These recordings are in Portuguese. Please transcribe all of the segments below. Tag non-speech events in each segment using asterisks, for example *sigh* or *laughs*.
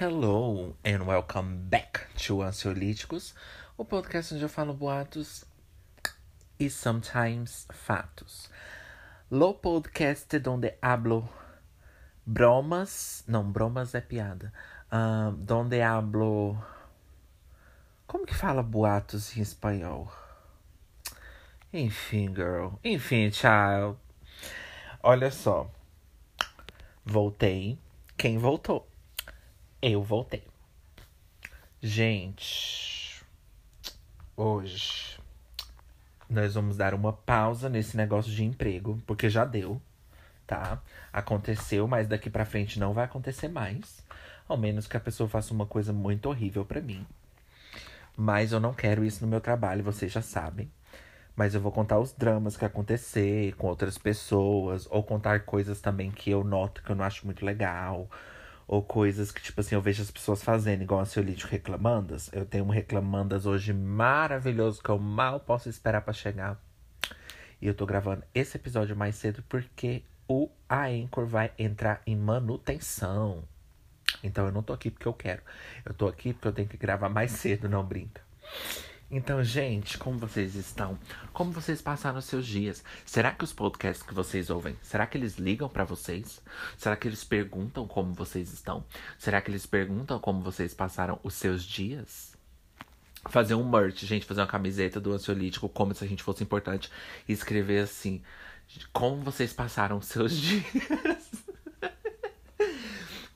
Hello and welcome back to Ansiolíticos, o podcast onde eu falo boatos e sometimes fatos. Lo podcast donde hablo bromas, não, bromas é piada. Uh, donde hablo. Como que fala boatos em espanhol? Enfim, girl. Enfim, child. Olha só. Voltei. Quem voltou? Eu voltei. Gente, hoje nós vamos dar uma pausa nesse negócio de emprego, porque já deu, tá? Aconteceu, mas daqui para frente não vai acontecer mais, ao menos que a pessoa faça uma coisa muito horrível para mim. Mas eu não quero isso no meu trabalho, vocês já sabem. Mas eu vou contar os dramas que acontecer com outras pessoas, ou contar coisas também que eu noto que eu não acho muito legal ou coisas que, tipo assim, eu vejo as pessoas fazendo, igual a Ciolítico reclamandas. Eu tenho um reclamandas hoje maravilhoso que eu mal posso esperar para chegar. E eu tô gravando esse episódio mais cedo porque o Anchor vai entrar em manutenção. Então eu não tô aqui porque eu quero. Eu tô aqui porque eu tenho que gravar mais cedo, não brinca. Então, gente, como vocês estão? Como vocês passaram os seus dias? Será que os podcasts que vocês ouvem, será que eles ligam para vocês? Será que eles perguntam como vocês estão? Será que eles perguntam como vocês passaram os seus dias? Fazer um merch, gente, fazer uma camiseta do ansiolítico, como se a gente fosse importante, e escrever assim: Como vocês passaram os seus *laughs* dias?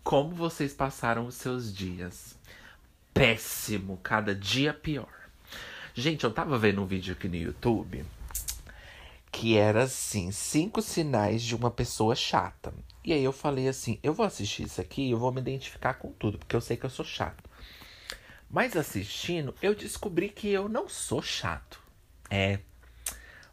como vocês passaram os seus dias? Péssimo, cada dia pior. Gente, eu tava vendo um vídeo aqui no YouTube que era assim: cinco sinais de uma pessoa chata. E aí eu falei assim: eu vou assistir isso aqui, eu vou me identificar com tudo, porque eu sei que eu sou chato. Mas assistindo, eu descobri que eu não sou chato. É.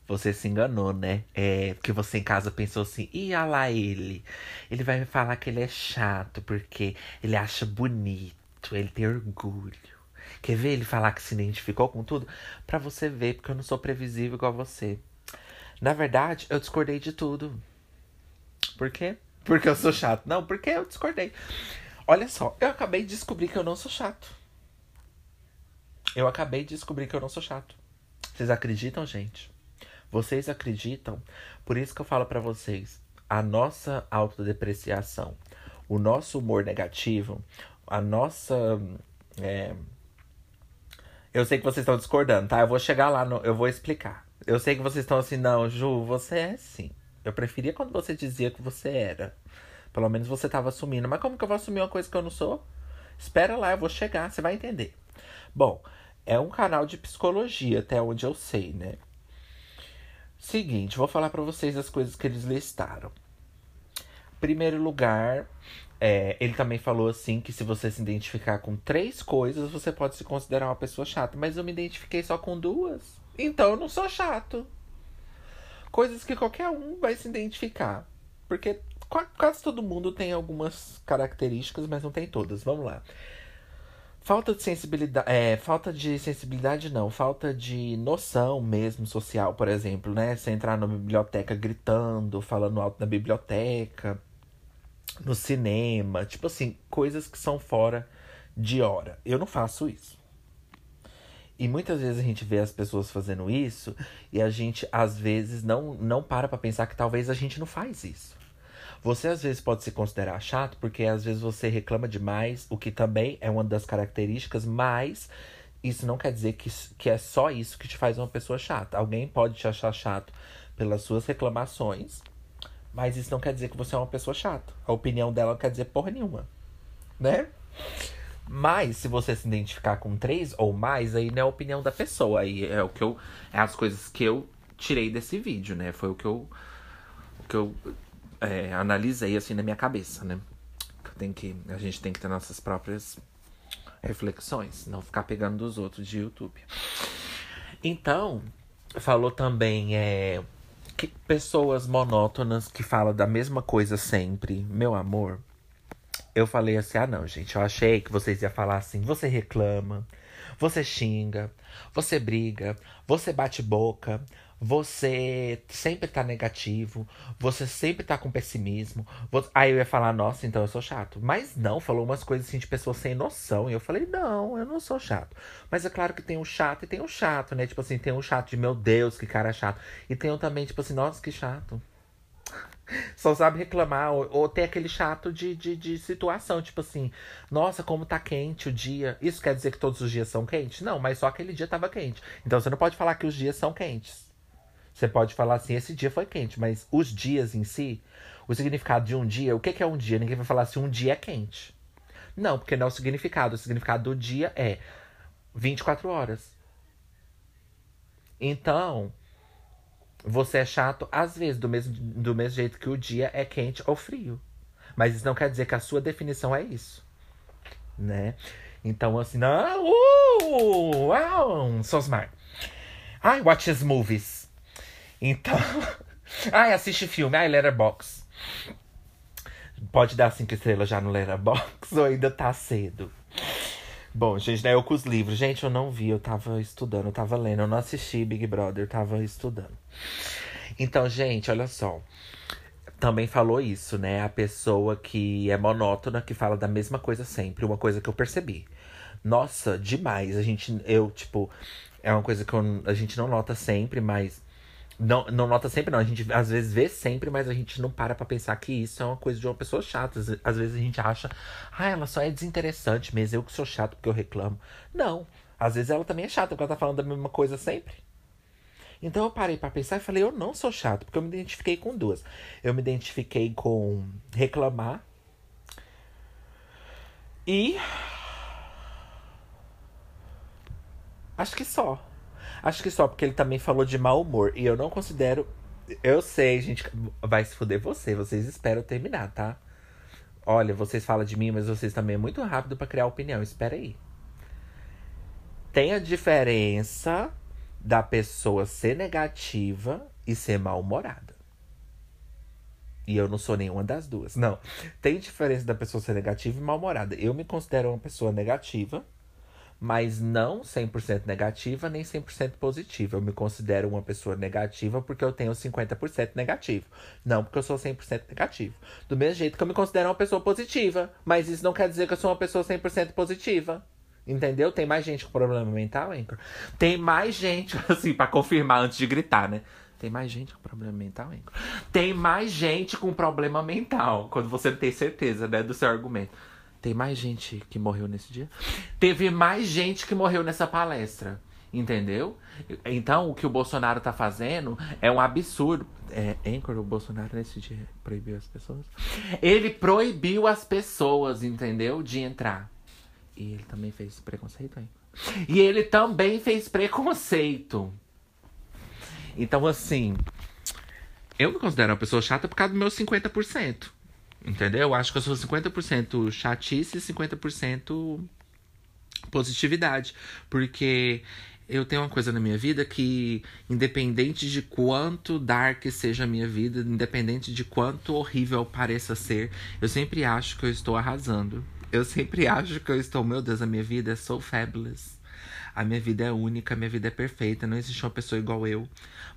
Você se enganou, né? É, porque você em casa pensou assim: e lá ele. Ele vai me falar que ele é chato porque ele acha bonito, ele tem orgulho. Quer ver ele falar que se identificou com tudo? Para você ver, porque eu não sou previsível igual você. Na verdade, eu discordei de tudo. Por quê? Porque eu sou chato. Não, porque eu discordei. Olha só, eu acabei de descobrir que eu não sou chato. Eu acabei de descobrir que eu não sou chato. Vocês acreditam, gente? Vocês acreditam? Por isso que eu falo para vocês, a nossa autodepreciação, o nosso humor negativo, a nossa é, eu sei que vocês estão discordando, tá? Eu vou chegar lá, no, eu vou explicar. Eu sei que vocês estão assim, não, Ju, você é assim. Eu preferia quando você dizia que você era. Pelo menos você estava assumindo. Mas como que eu vou assumir uma coisa que eu não sou? Espera lá, eu vou chegar, você vai entender. Bom, é um canal de psicologia, até onde eu sei, né? Seguinte, vou falar para vocês as coisas que eles listaram. Primeiro lugar, é, ele também falou assim que se você se identificar com três coisas, você pode se considerar uma pessoa chata. Mas eu me identifiquei só com duas. Então eu não sou chato. Coisas que qualquer um vai se identificar. Porque quase todo mundo tem algumas características, mas não tem todas. Vamos lá. Falta de sensibilidade. É, falta de sensibilidade não, falta de noção mesmo social, por exemplo, né? Você entrar na biblioteca gritando, falando alto na biblioteca no cinema, tipo assim, coisas que são fora de hora. Eu não faço isso. E muitas vezes a gente vê as pessoas fazendo isso e a gente às vezes não não para para pensar que talvez a gente não faz isso. Você às vezes pode se considerar chato porque às vezes você reclama demais, o que também é uma das características, mas isso não quer dizer que, que é só isso que te faz uma pessoa chata. Alguém pode te achar chato pelas suas reclamações, mas isso não quer dizer que você é uma pessoa chata. A opinião dela não quer dizer porra nenhuma. Né? Mas se você se identificar com três ou mais, aí não é a opinião da pessoa. Aí é o que eu. É as coisas que eu tirei desse vídeo, né? Foi o que eu. O que eu é, analisei assim na minha cabeça, né? Tem que, a gente tem que ter nossas próprias reflexões, não ficar pegando dos outros de YouTube. Então, falou também é, que pessoas monótonas que falam da mesma coisa sempre, meu amor. Eu falei assim: ah, não, gente, eu achei que vocês iam falar assim: você reclama, você xinga, você briga, você bate boca, você sempre tá negativo, você sempre tá com pessimismo. Você... Aí eu ia falar, nossa, então eu sou chato. Mas não, falou umas coisas assim de pessoas sem noção. E eu falei, não, eu não sou chato. Mas é claro que tem um chato e tem um chato, né? Tipo assim, tem um chato de meu Deus, que cara chato. E tem um também, tipo assim, nossa, que chato. *laughs* Só sabe reclamar, ou, ou ter aquele chato de, de, de situação, tipo assim, nossa, como tá quente o dia. Isso quer dizer que todos os dias são quentes? Não, mas só aquele dia tava quente. Então você não pode falar que os dias são quentes. Você pode falar assim, esse dia foi quente, mas os dias em si, o significado de um dia, o que é um dia? Ninguém vai falar assim, um dia é quente. Não, porque não é o significado. O significado do dia é 24 horas. Então, você é chato às vezes, do mesmo, do mesmo jeito que o dia é quente ou frio. Mas isso não quer dizer que a sua definição é isso. Né? Então, assim, não. Uh, wow, smart. I watch movies. Então. *laughs* Ai, assiste filme. Ai, Letterbox. Pode dar cinco estrelas já no Letterbox *laughs* ou ainda tá cedo? Bom, gente, né? Eu com os livros. Gente, eu não vi, eu tava estudando, eu tava lendo. Eu não assisti Big Brother, eu tava estudando. Então, gente, olha só. Também falou isso, né? A pessoa que é monótona, que fala da mesma coisa sempre. Uma coisa que eu percebi. Nossa, demais. A gente, eu, tipo, é uma coisa que eu, a gente não nota sempre, mas não, não nota sempre, não. A gente às vezes vê sempre, mas a gente não para pra pensar que isso é uma coisa de uma pessoa chata. Às vezes a gente acha, ah, ela só é desinteressante mesmo, eu que sou chato porque eu reclamo. Não. Às vezes ela também é chata, porque ela tá falando da mesma coisa sempre. Então eu parei para pensar e falei, eu não sou chato, porque eu me identifiquei com duas. Eu me identifiquei com reclamar e. Acho que só. Acho que só porque ele também falou de mau humor. E eu não considero. Eu sei, gente. Vai se fuder você. Vocês esperam terminar, tá? Olha, vocês falam de mim, mas vocês também é muito rápido para criar opinião. Espera aí. Tem a diferença da pessoa ser negativa e ser mal-humorada. E eu não sou nenhuma das duas. Não. Tem diferença da pessoa ser negativa e mal-humorada. Eu me considero uma pessoa negativa mas não 100% negativa nem 100% positiva. Eu me considero uma pessoa negativa porque eu tenho 50% negativo, não porque eu sou 100% negativo. Do mesmo jeito que eu me considero uma pessoa positiva, mas isso não quer dizer que eu sou uma pessoa 100% positiva. Entendeu? Tem mais gente com problema mental, Anchor? Tem mais gente, *laughs* assim, para confirmar antes de gritar, né? Tem mais gente com problema mental, Anchor? Tem mais gente com problema mental, quando você não tem certeza, né, do seu argumento. Tem mais gente que morreu nesse dia? Teve mais gente que morreu nessa palestra. Entendeu? Então, o que o Bolsonaro tá fazendo é um absurdo. É, Anchor, o Bolsonaro nesse dia proibiu as pessoas? Ele proibiu as pessoas, entendeu? De entrar. E ele também fez preconceito, hein? E ele também fez preconceito. Então, assim, eu me considero uma pessoa chata por causa do meu 50%. Entendeu? Eu acho que eu sou 50% chatice e 50% positividade. Porque eu tenho uma coisa na minha vida que, independente de quanto dark seja a minha vida, independente de quanto horrível pareça ser, eu sempre acho que eu estou arrasando. Eu sempre *laughs* acho que eu estou, meu Deus, a minha vida é so fabulous. A minha vida é única, a minha vida é perfeita, não existe uma pessoa igual eu.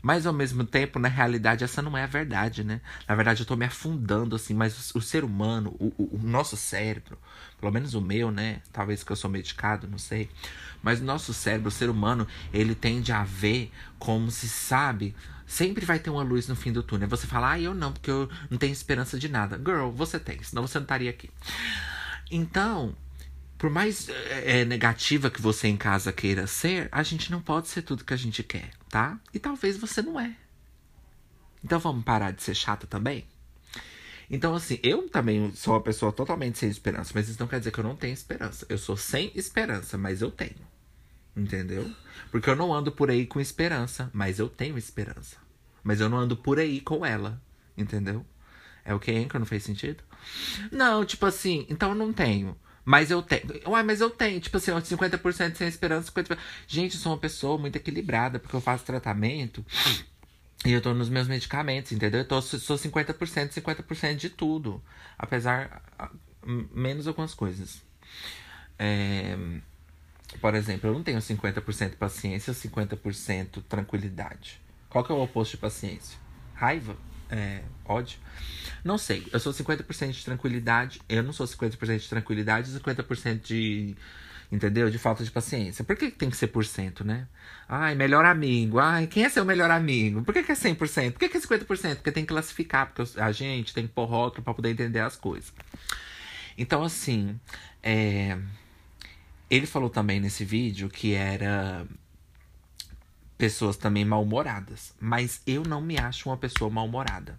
Mas ao mesmo tempo, na realidade, essa não é a verdade, né? Na verdade, eu tô me afundando, assim, mas o, o ser humano, o, o, o, nosso cérebro, pelo menos o meu, né? Talvez que eu sou medicado, não sei. Mas o nosso cérebro, o ser humano, ele tende a ver como se sabe. Sempre vai ter uma luz no fim do túnel. Você fala, ah, eu não, porque eu não tenho esperança de nada. Girl, você tem, senão você não estaria aqui. Então, por mais é, negativa que você em casa queira ser, a gente não pode ser tudo que a gente quer, tá? E talvez você não é. Então vamos parar de ser chata também? Então, assim, eu também sou uma pessoa totalmente sem esperança, mas isso não quer dizer que eu não tenho esperança. Eu sou sem esperança, mas eu tenho. Entendeu? Porque eu não ando por aí com esperança, mas eu tenho esperança. Mas eu não ando por aí com ela. Entendeu? É o que, Anchor? Não fez sentido? Não, tipo assim, então eu não tenho. Mas eu tenho. Ué, mas eu tenho, tipo assim, 50% sem esperança, 50%. Gente, eu sou uma pessoa muito equilibrada, porque eu faço tratamento e eu tô nos meus medicamentos, entendeu? Eu tô, sou 50%, 50% de tudo. Apesar. Menos algumas coisas. É, por exemplo, eu não tenho 50% paciência ou 50% tranquilidade. Qual que é o oposto de paciência? Raiva? É, ódio? Não sei. Eu sou 50% de tranquilidade. Eu não sou 50% de tranquilidade e 50% de. Entendeu? De falta de paciência. Por que tem que ser por cento, né? Ai, melhor amigo. Ai, quem é seu melhor amigo? Por que, que é 100%? Por que, que é 50%? Porque tem que classificar. Porque a gente tem que pôr rótulo pra poder entender as coisas. Então, assim. É... Ele falou também nesse vídeo que era pessoas também mal-humoradas. Mas eu não me acho uma pessoa mal-humorada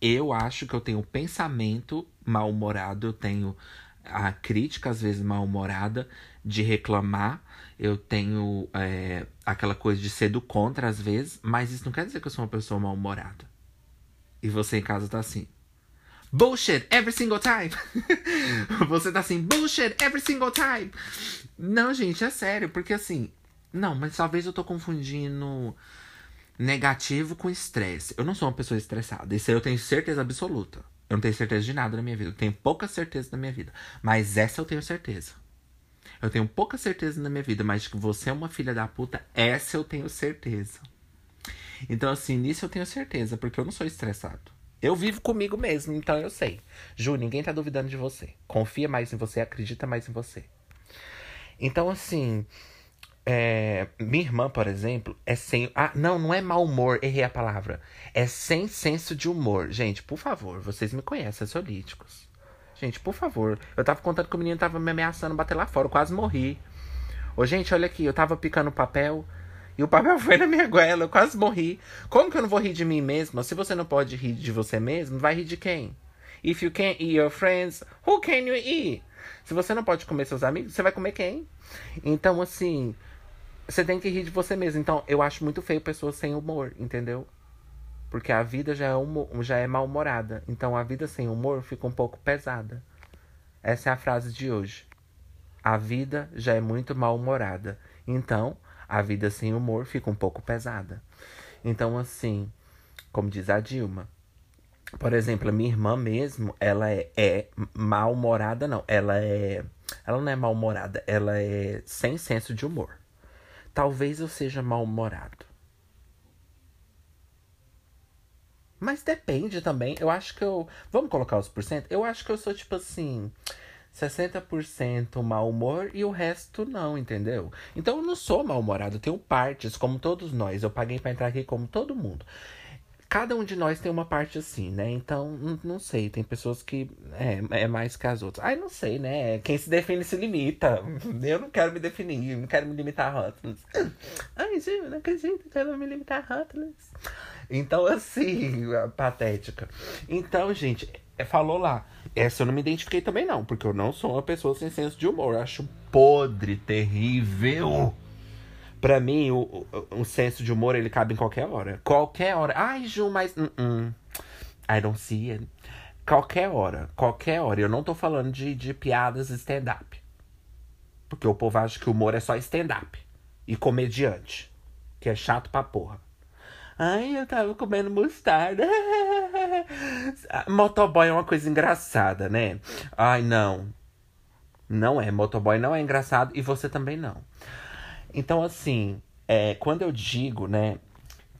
eu acho que eu tenho pensamento mal-humorado, eu tenho a crítica, às vezes, mal-humorada, de reclamar. Eu tenho é, aquela coisa de ser do contra, às vezes, mas isso não quer dizer que eu sou uma pessoa mal-humorada. E você em casa tá assim. Bullshit every single time. *laughs* você tá assim, bullshit every single time. Não, gente, é sério, porque assim. Não, mas talvez eu tô confundindo negativo com estresse. Eu não sou uma pessoa estressada. Isso eu tenho certeza absoluta. Eu não tenho certeza de nada na minha vida. Eu tenho pouca certeza na minha vida. Mas essa eu tenho certeza. Eu tenho pouca certeza na minha vida, mas que você é uma filha da puta, essa eu tenho certeza. Então, assim, nisso eu tenho certeza, porque eu não sou estressado. Eu vivo comigo mesmo, então eu sei. Ju, ninguém tá duvidando de você. Confia mais em você, acredita mais em você. Então, assim, é, minha irmã, por exemplo, é sem. Ah, não, não é mau humor, errei a palavra. É sem senso de humor. Gente, por favor, vocês me conhecem, solíticos. Gente, por favor. Eu tava contando que o menino tava me ameaçando bater lá fora, eu quase morri. Ô, gente, olha aqui, eu tava picando papel e o papel *laughs* foi na minha goela, eu quase morri. Como que eu não vou rir de mim mesma? Se você não pode rir de você mesmo, vai rir de quem? If you can't eat your friends, who can you eat? Se você não pode comer seus amigos, você vai comer quem? Então, assim, você tem que rir de você mesmo. Então, eu acho muito feio pessoas sem humor, entendeu? Porque a vida já é, humor, já é mal-humorada. Então, a vida sem humor fica um pouco pesada. Essa é a frase de hoje. A vida já é muito mal-humorada. Então, a vida sem humor fica um pouco pesada. Então, assim, como diz a Dilma. Por exemplo, a minha irmã mesmo, ela é, é mal-humorada, não. Ela é. Ela não é mal-humorada, ela é sem senso de humor. Talvez eu seja mal-humorado. Mas depende também. Eu acho que eu. Vamos colocar os porcento? Eu acho que eu sou tipo assim. 60% mau humor e o resto não, entendeu? Então eu não sou mal-humorado, eu tenho partes, como todos nós. Eu paguei para entrar aqui como todo mundo cada um de nós tem uma parte assim, né? Então, não, sei, tem pessoas que é, é mais que as outras. Ai, não sei, né? Quem se define se limita. *laughs* Eu não quero me definir, não quero me limitar a rótulos. *clears throat* Ai, gente, não acredito que quero me limitar a rótulos. Então, assim, patética. Então, gente, é, falou lá. Essa eu não me identifiquei também, não, porque eu não sou uma pessoa sem senso de humor. Eu acho podre, terrível. Pra mim, o, o, o, senso de humor, ele cabe em qualquer hora. Qualquer hora. Ai, Ju, mas... Uh -uh. I don't see it. Qualquer hora. Qualquer hora. Eu não tô falando de, de piadas stand-up. Porque o povo acha que o humor é só stand-up. E comediante. Que é chato pra porra. Ai, eu tava comendo mostarda. *laughs* Motoboy é uma coisa engraçada, né? Ai, não. Não é. Motoboy não é engraçado e você também não. Então, assim, é, quando eu digo, né,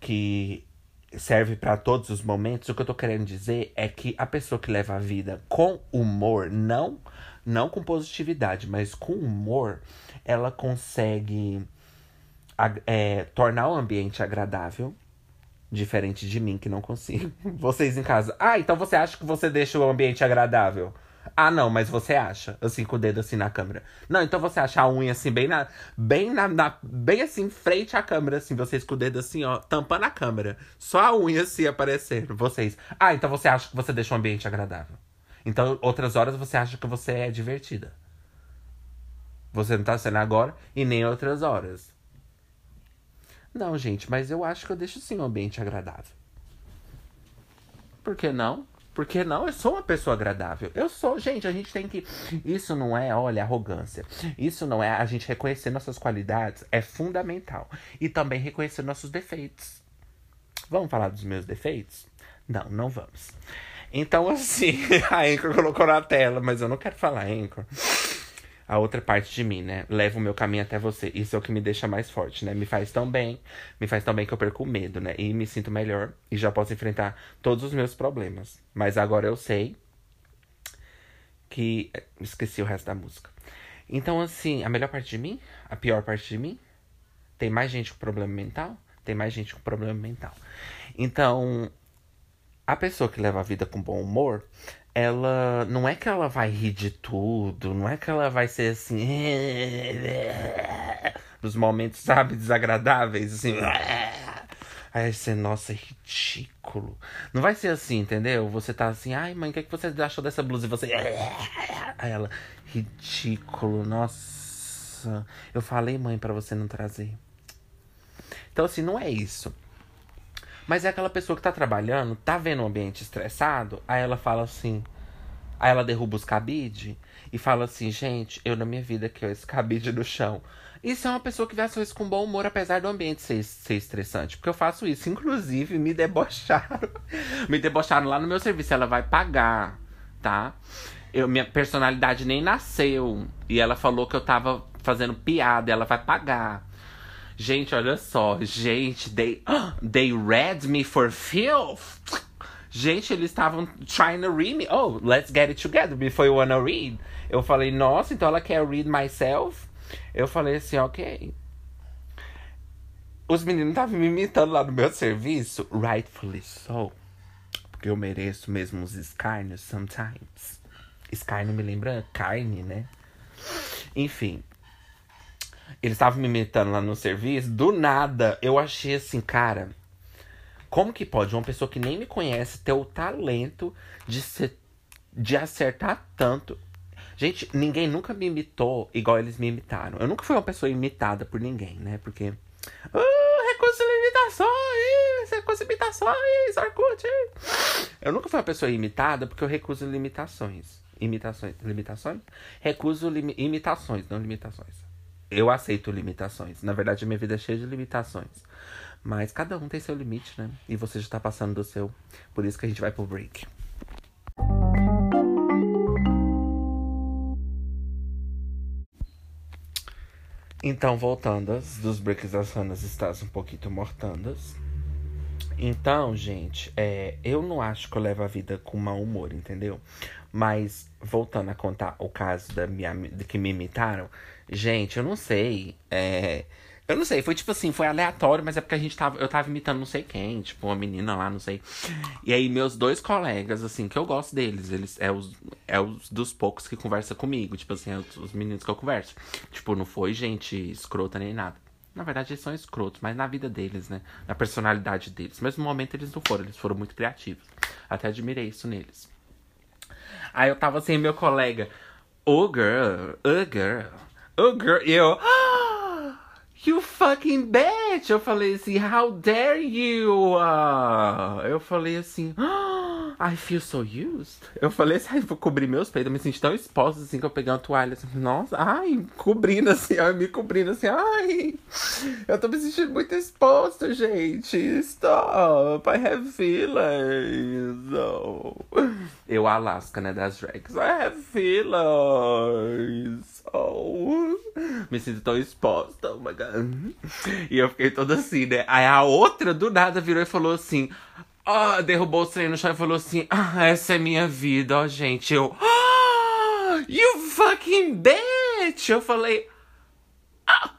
que serve para todos os momentos, o que eu tô querendo dizer é que a pessoa que leva a vida com humor, não, não com positividade, mas com humor, ela consegue é, tornar o ambiente agradável. Diferente de mim, que não consigo. *laughs* Vocês em casa. Ah, então você acha que você deixa o ambiente agradável? Ah, não, mas você acha, assim, com o dedo assim na câmera. Não, então você acha a unha assim, bem na. Bem na. na bem assim, frente à câmera, assim, vocês com o dedo assim, ó, tampando a câmera. Só a unha assim aparecendo. Vocês. Ah, então você acha que você deixa um ambiente agradável. Então, outras horas você acha que você é divertida. Você não tá sendo agora e nem outras horas. Não, gente, mas eu acho que eu deixo sim um ambiente agradável. Por que não? Porque não, eu sou uma pessoa agradável. Eu sou, gente, a gente tem que. Isso não é, olha, arrogância. Isso não é a gente reconhecer nossas qualidades, é fundamental. E também reconhecer nossos defeitos. Vamos falar dos meus defeitos? Não, não vamos. Então, assim, *laughs* a Anchor colocou na tela, mas eu não quero falar Anchor. A outra parte de mim, né? Leva o meu caminho até você. Isso é o que me deixa mais forte, né? Me faz tão bem, me faz tão bem que eu perco o medo, né? E me sinto melhor e já posso enfrentar todos os meus problemas. Mas agora eu sei que. Esqueci o resto da música. Então, assim, a melhor parte de mim, a pior parte de mim, tem mais gente com problema mental? Tem mais gente com problema mental. Então, a pessoa que leva a vida com bom humor, ela não é que ela vai rir de tudo, não é que ela vai ser assim. *laughs* nos momentos, sabe, desagradáveis, assim. *laughs* Aí você, nossa, é ridículo. Não vai ser assim, entendeu? Você tá assim, ai mãe, o que, é que você achou dessa blusa? E você. *laughs* Aí ela, ridículo, nossa. Eu falei, mãe, para você não trazer. Então, assim, não é isso. Mas é aquela pessoa que tá trabalhando, tá vendo o ambiente estressado, aí ela fala assim. Aí ela derruba os cabide e fala assim, gente, eu na minha vida que esse cabide no chão. Isso é uma pessoa que vê as coisas com bom humor, apesar do ambiente ser, ser estressante. Porque eu faço isso. Inclusive, me debocharam. *laughs* me debocharam lá no meu serviço. Ela vai pagar, tá? Eu, minha personalidade nem nasceu. E ela falou que eu tava fazendo piada. Ela vai pagar. Gente, olha só. Gente, they, *gasps* they read me for filth. Gente, eles estavam trying to read me. Oh, let's get it together before you wanna read. Eu falei, nossa, então ela quer read myself? Eu falei assim, ok. Os meninos estavam me imitando lá no meu serviço. Rightfully so. Porque eu mereço mesmo os escárnios sometimes. Escárnio me lembra carne, né? Enfim. Eles estavam me imitando lá no serviço. Do nada, eu achei assim, cara. Como que pode uma pessoa que nem me conhece ter o talento de ser, de acertar tanto? Gente, ninguém nunca me imitou igual eles me imitaram. Eu nunca fui uma pessoa imitada por ninguém, né? Porque. Uh, recurso de limitações! Recurso de limitações! Orkut! Eu nunca fui uma pessoa imitada porque eu recuso limitações. Imitações. Limitações? Recuso imitações, não limitações eu aceito limitações. Na verdade, minha vida é cheia de limitações. Mas cada um tem seu limite, né? E você já tá passando do seu. Por isso que a gente vai pro break. Então, voltando, dos breaks das ranas estás um pouquinho mortandas. Então, gente, é, eu não acho que eu levo a vida com mau humor, entendeu? Mas, voltando a contar o caso da minha, que me imitaram, Gente, eu não sei. É. Eu não sei, foi tipo assim, foi aleatório, mas é porque a gente tava. Eu tava imitando não sei quem, tipo, uma menina lá, não sei. E aí, meus dois colegas, assim, que eu gosto deles, eles é os, é os dos poucos que conversa comigo, tipo assim, é os, os meninos que eu converso. Tipo, não foi gente escrota nem nada. Na verdade, eles são escrotos, mas na vida deles, né? Na personalidade deles. Mas no momento eles não foram, eles foram muito criativos. Até admirei isso neles. Aí eu tava assim, meu colega, oh girl, oh girl. Oh, girl, eu. You fucking bitch! Eu falei assim, how dare you? Uh, eu falei assim, *gasps* I feel so used. Eu falei assim, vou cobrir meus peitos. Eu me senti tão exposta assim que eu peguei uma toalha assim, nossa, ai, cobrindo assim, ai, me cobrindo assim, ai, eu tô me sentindo muito exposta, gente. Stop, I have feelings. Oh. Eu, Alaska, né, das drags. I have feelings. Oh, me sinto tão exposta, oh my god. E eu fiquei toda assim, né? Aí a outra do nada virou e falou assim: Ó, oh, derrubou o trem no chão e falou assim: Ah, essa é minha vida, ó, oh, gente. Eu, oh, you fucking bitch! Eu falei: ah.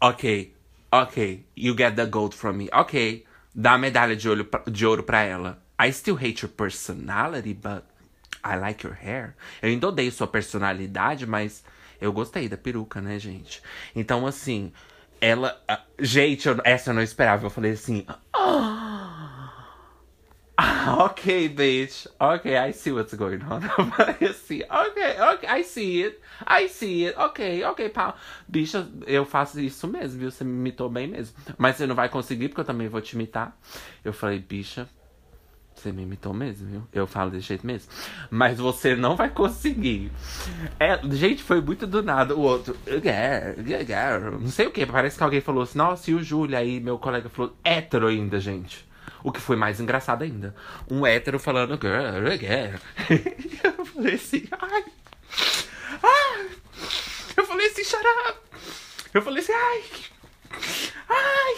Ok, ok, you get the gold from me. Ok, dá a medalha de, olho, de ouro pra ela. I still hate your personality, but I like your hair. Eu ainda odeio sua personalidade, mas eu gostei da peruca, né, gente? Então, assim, ela. Gente, eu, essa eu não esperava. Eu falei assim. Ah, ok, bitch. Ok, I see what's going on. *laughs* Eu falei assim, ok, ok, I see it. I see it. Ok, ok, pau. Bicha, eu faço isso mesmo, viu? Você me imitou bem mesmo. Mas você não vai conseguir, porque eu também vou te imitar. Eu falei, bicha, você me imitou mesmo, viu? Eu falo desse jeito mesmo. Mas você não vai conseguir. É, gente, foi muito do nada. O outro, não sei o que. Parece que alguém falou assim, nossa, e o Júlio? Aí meu colega falou, hétero ainda, gente. O que foi mais engraçado ainda. Um hétero falando, girl, girl. *laughs* eu falei assim, ai. Ai, falei assim, shut up. Eu falei assim, ai. Ai.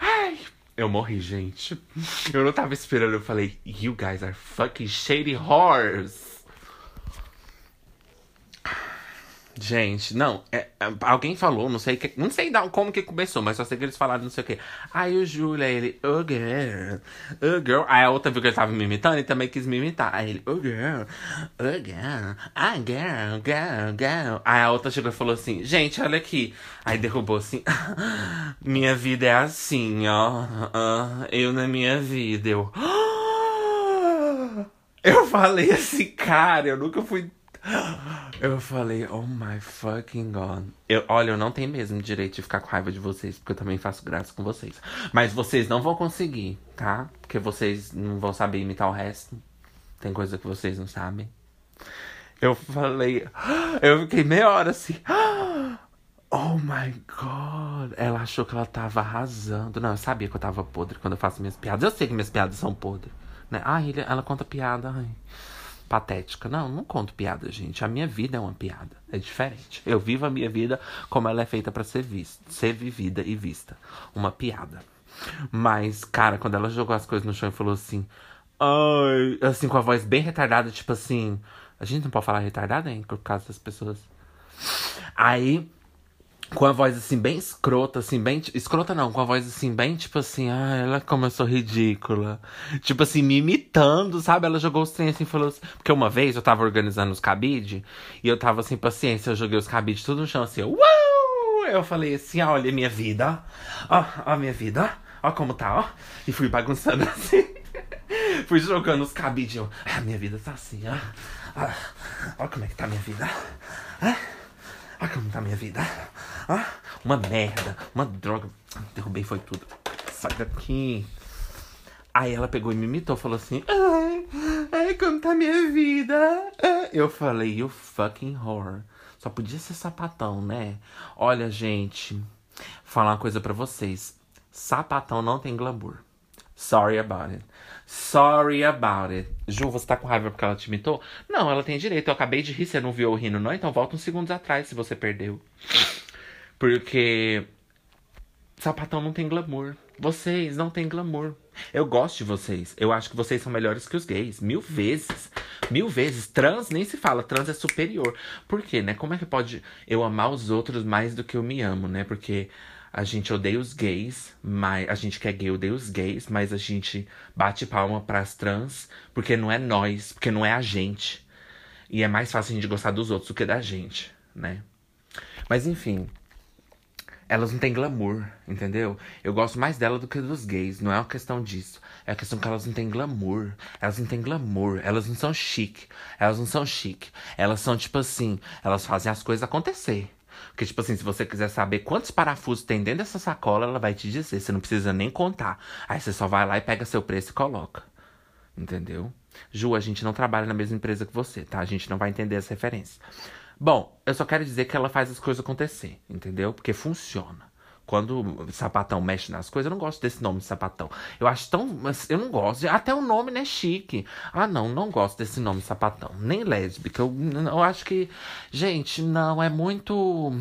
Ai. Eu morri, gente. *laughs* Eu não tava esperando. Eu falei, you guys are fucking shady whores. Gente, não, é, é, alguém falou, não sei que, não sei como que começou, mas só sei que eles falaram não sei o que. Aí o Júlio, aí ele, oh girl, oh girl. Aí a outra viu que ele tava me imitando e também quis me imitar. Aí ele, oh girl, oh girl, ah girl, girl, girl. Aí a outra chegou e falou assim, gente, olha aqui. Aí derrubou assim, minha vida é assim, ó. Uh, eu na minha vida, eu. Eu falei assim, cara, eu nunca fui *gasps* eu falei, oh my fucking god. Eu, olha, eu não tenho mesmo direito de ficar com raiva de vocês, porque eu também faço graça com vocês. Mas vocês não vão conseguir, tá? Porque vocês não vão saber imitar o resto. Tem coisa que vocês não sabem. Eu falei, *gasps* eu fiquei meia hora assim. *gasps* Oh my god. Ela achou que ela tava arrasando. Não, eu sabia que eu tava podre quando eu faço minhas piadas. Eu sei que minhas piadas são podres. Né? Ai, ela conta piada. Ai patética. Não, não conto piada, gente. A minha vida é uma piada. É diferente. Eu vivo a minha vida como ela é feita para ser vista, ser vivida e vista. Uma piada. Mas, cara, quando ela jogou as coisas no chão e falou assim, ai, assim com a voz bem retardada, tipo assim, a gente não pode falar retardada, hein, por causa das pessoas. Aí com a voz assim, bem escrota, assim, bem. Escrota não, com a voz assim, bem tipo assim, ah, ela como eu sou ridícula. Tipo assim, me imitando, sabe? Ela jogou os trem assim, falou assim. Porque uma vez eu tava organizando os cabide e eu tava sem paciência, eu joguei os cabide tudo no chão assim, uau! Eu falei assim, ah, olha minha vida, ó, ó minha vida, ó como tá, ó. E fui bagunçando *laughs* assim. fui jogando os cabide, eu, ah, minha vida tá assim, ó. Ó, ó como é que tá a minha vida. Ah, ó como tá minha vida. Ah, uma merda, uma droga. Derrubei foi tudo. Sai daqui. Aí ela pegou e me imitou, falou assim: Ai, ai, como tá minha vida? Eu falei, you fucking horror. Só podia ser sapatão, né? Olha, gente, falar uma coisa para vocês. Sapatão não tem glamour. Sorry about it. Sorry about it. Ju, você tá com raiva porque ela te imitou? Não, ela tem direito. Eu acabei de rir, você não viu eu rindo, não? Então volta uns segundos atrás se você perdeu. Porque sapatão não tem glamour. Vocês não têm glamour. Eu gosto de vocês. Eu acho que vocês são melhores que os gays. Mil vezes. Mil vezes. Trans nem se fala. Trans é superior. Por quê, né? Como é que pode eu amar os outros mais do que eu me amo, né? Porque a gente odeia os gays, mas a gente quer gay odeia os gays, mas a gente bate palma pras trans porque não é nós, porque não é a gente. E é mais fácil a gente gostar dos outros do que da gente, né? Mas enfim, elas não têm glamour, entendeu? Eu gosto mais dela do que dos gays. Não é uma questão disso. É a questão que elas não têm glamour. Elas não têm glamour. Elas não são chique. Elas não são chique. Elas são tipo assim. Elas fazem as coisas acontecer. Porque, tipo assim, se você quiser saber quantos parafusos tem dentro dessa sacola, ela vai te dizer. Você não precisa nem contar. Aí você só vai lá e pega seu preço e coloca. Entendeu? Ju, a gente não trabalha na mesma empresa que você, tá? A gente não vai entender as referências. Bom, eu só quero dizer que ela faz as coisas acontecer, entendeu? Porque funciona. Quando sapatão mexe nas coisas, eu não gosto desse nome sapatão. Eu acho tão. Eu não gosto. Até o nome não é chique. Ah, não, não gosto desse nome sapatão. Nem lésbica. Eu, eu acho que. Gente, não, é muito.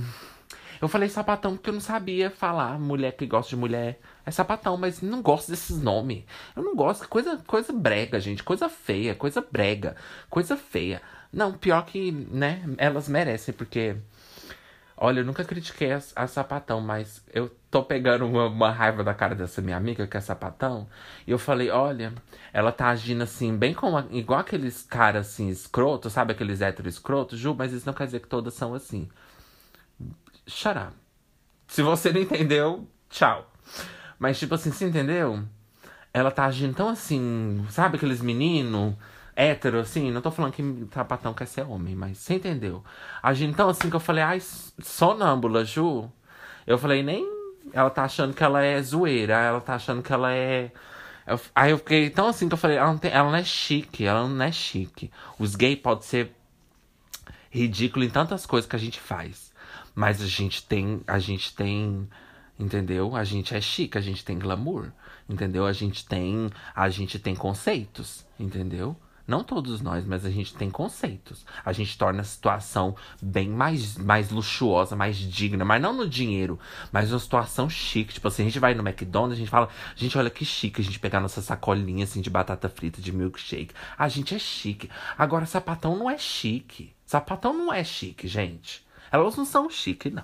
Eu falei sapatão porque eu não sabia falar mulher que gosta de mulher. É sapatão, mas não gosto desses nomes. Eu não gosto. Coisa, coisa brega, gente. Coisa feia, coisa brega. Coisa feia. Não, pior que, né, elas merecem, porque. Olha, eu nunca critiquei a, a sapatão, mas eu tô pegando uma, uma, raiva da cara dessa minha amiga, que é sapatão. E eu falei, olha, ela tá agindo assim, bem como. igual aqueles caras assim, escrotos, sabe? Aqueles héteros escrotos, Ju, mas isso não quer dizer que todas são assim. Up. Se você não entendeu, tchau. Mas, tipo assim, você entendeu? Ela tá agindo tão assim, sabe aqueles meninos hétero, assim, não tô falando que sapatão quer ser homem, mas você entendeu? Agindo tão assim que eu falei, ai, sonâmbula, Ju. Eu falei, nem. Ela tá achando que ela é zoeira, ela tá achando que ela é. Eu, aí eu fiquei tão assim que eu falei, ela não, tem, ela não é chique, ela não é chique. Os gays podem ser ridículo em tantas coisas que a gente faz. Mas a gente tem. A gente tem. Entendeu? A gente é chique, a gente tem glamour. Entendeu? A gente tem. A gente tem conceitos. Entendeu? Não todos nós, mas a gente tem conceitos. A gente torna a situação bem mais, mais luxuosa, mais digna, mas não no dinheiro, mas numa situação chique. Tipo assim, a gente vai no McDonald's, a gente fala, gente, olha que chique a gente pegar nossa sacolinha assim de batata frita, de milkshake. A gente é chique. Agora, sapatão não é chique. Sapatão não é chique, gente. Elas não são chique, não.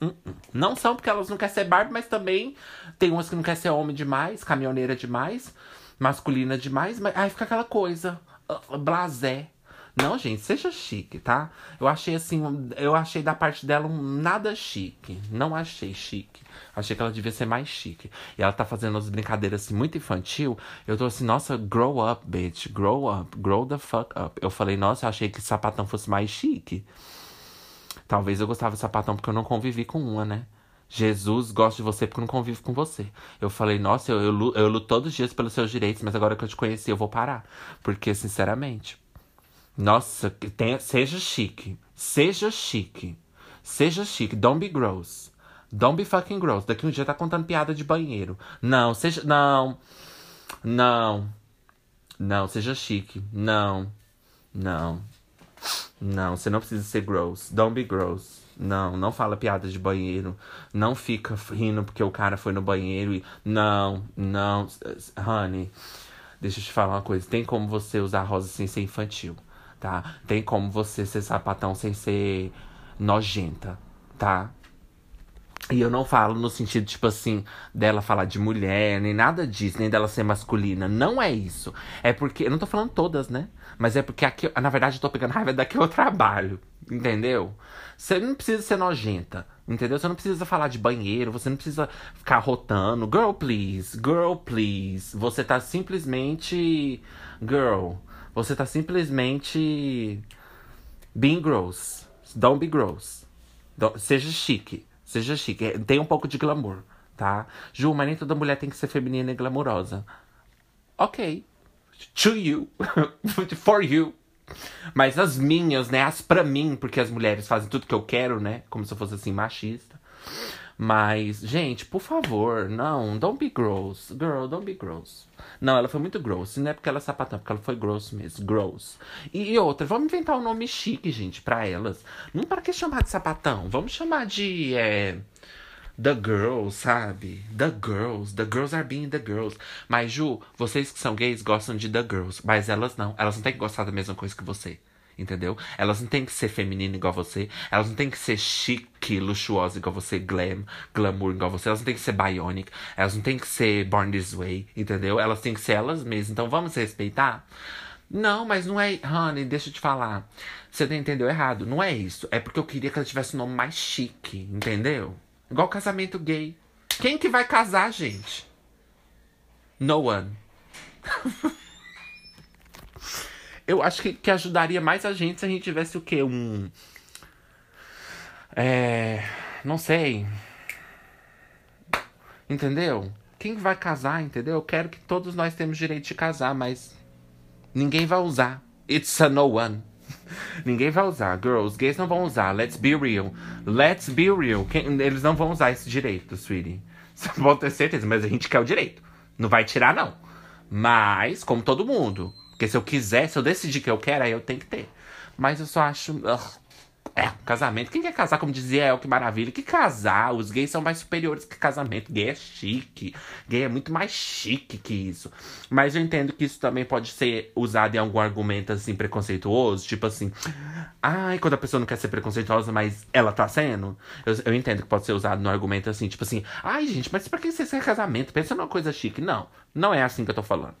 Uh -uh. Não são porque elas não querem ser Barbie, mas também tem umas que não querem ser homem demais, caminhoneira demais, masculina demais, mas aí fica aquela coisa, blasé. Não, gente, seja chique, tá? Eu achei assim, eu achei da parte dela um nada chique. Não achei chique. Achei que ela devia ser mais chique. E ela tá fazendo as brincadeiras assim, muito infantil. Eu tô assim, nossa, grow up, bitch. Grow up. Grow the fuck up. Eu falei, nossa, eu achei que sapatão fosse mais chique. Talvez eu gostava de sapatão porque eu não convivi com uma, né? Jesus gosta de você porque não convivo com você. Eu falei, nossa, eu, eu, luto, eu luto todos os dias pelos seus direitos, mas agora que eu te conheci, eu vou parar. Porque, sinceramente, nossa, tenha, seja chique. Seja chique. Seja chique. Don't be gross. Don't be fucking gross. Daqui um dia tá contando piada de banheiro. Não, seja. Não. Não. Não, seja chique. Não. Não. Não, você não precisa ser gross. Don't be gross. Não, não fala piada de banheiro. Não fica rindo porque o cara foi no banheiro e. Não, não. Honey, deixa eu te falar uma coisa. Tem como você usar rosa sem ser infantil, tá? Tem como você ser sapatão sem ser nojenta, tá? E eu não falo no sentido, tipo assim, dela falar de mulher, nem nada disso, nem dela ser masculina. Não é isso. É porque. Eu não tô falando todas, né? Mas é porque aqui, na verdade, eu tô pegando raiva daqui eu trabalho. Entendeu? Você não precisa ser nojenta. Entendeu? Você não precisa falar de banheiro, você não precisa ficar rotando. Girl, please. Girl, please. Você tá simplesmente. Girl. Você tá simplesmente. Being gross. Don't be gross. Don't... Seja chique. Seja chique. Tem um pouco de glamour, tá? Ju, mas nem toda mulher tem que ser feminina e glamourosa. Ok. To you. *laughs* For you. Mas as minhas, né? As pra mim, porque as mulheres fazem tudo que eu quero, né? Como se eu fosse assim, machista. Mas, gente, por favor, não, don't be gross. Girl, don't be gross. Não, ela foi muito gross. Não é porque ela é sapatão, é porque ela foi gross mesmo. Gross. E, e, outra, vamos inventar um nome chique, gente, pra elas. Não para que chamar de sapatão? Vamos chamar de. É, the girls, sabe? The girls. The girls are being the girls. Mas, Ju, vocês que são gays gostam de the girls. Mas elas não. Elas não têm que gostar da mesma coisa que você. Entendeu? Elas não têm que ser femininas igual você. Elas não têm que ser chique, luxuosa igual você, glam, glamour igual você. Elas não têm que ser bionic. Elas não têm que ser born this way. Entendeu? Elas têm que ser elas mesmas. Então vamos respeitar? Não, mas não é. Honey, deixa eu te falar. Você entendeu errado. Não é isso. É porque eu queria que ela tivesse um nome mais chique. Entendeu? Igual casamento gay. Quem que vai casar, gente? No one. *laughs* Eu acho que, que ajudaria mais a gente se a gente tivesse o quê? Um. É. Não sei. Entendeu? Quem vai casar, entendeu? Eu quero que todos nós temos direito de casar, mas. Ninguém vai usar. It's a no one. *laughs* Ninguém vai usar. Girls, gays não vão usar. Let's be real. Let's be real. Quem, eles não vão usar esse direito, sweetie. *laughs* Você pode ter certeza, mas a gente quer o direito. Não vai tirar, não. Mas, como todo mundo, porque se eu quiser, se eu decidir que eu quero, aí eu tenho que ter. Mas eu só acho. Uh, é, casamento. Quem quer casar, como dizia El, que maravilha. Que casar? Os gays são mais superiores que casamento. Gay é chique. Gay é muito mais chique que isso. Mas eu entendo que isso também pode ser usado em algum argumento assim preconceituoso. Tipo assim. Ai, quando a pessoa não quer ser preconceituosa, mas ela tá sendo. Eu, eu entendo que pode ser usado no argumento assim, tipo assim. Ai, gente, mas pra que você quer casamento? Pensa numa coisa chique. Não, não é assim que eu tô falando.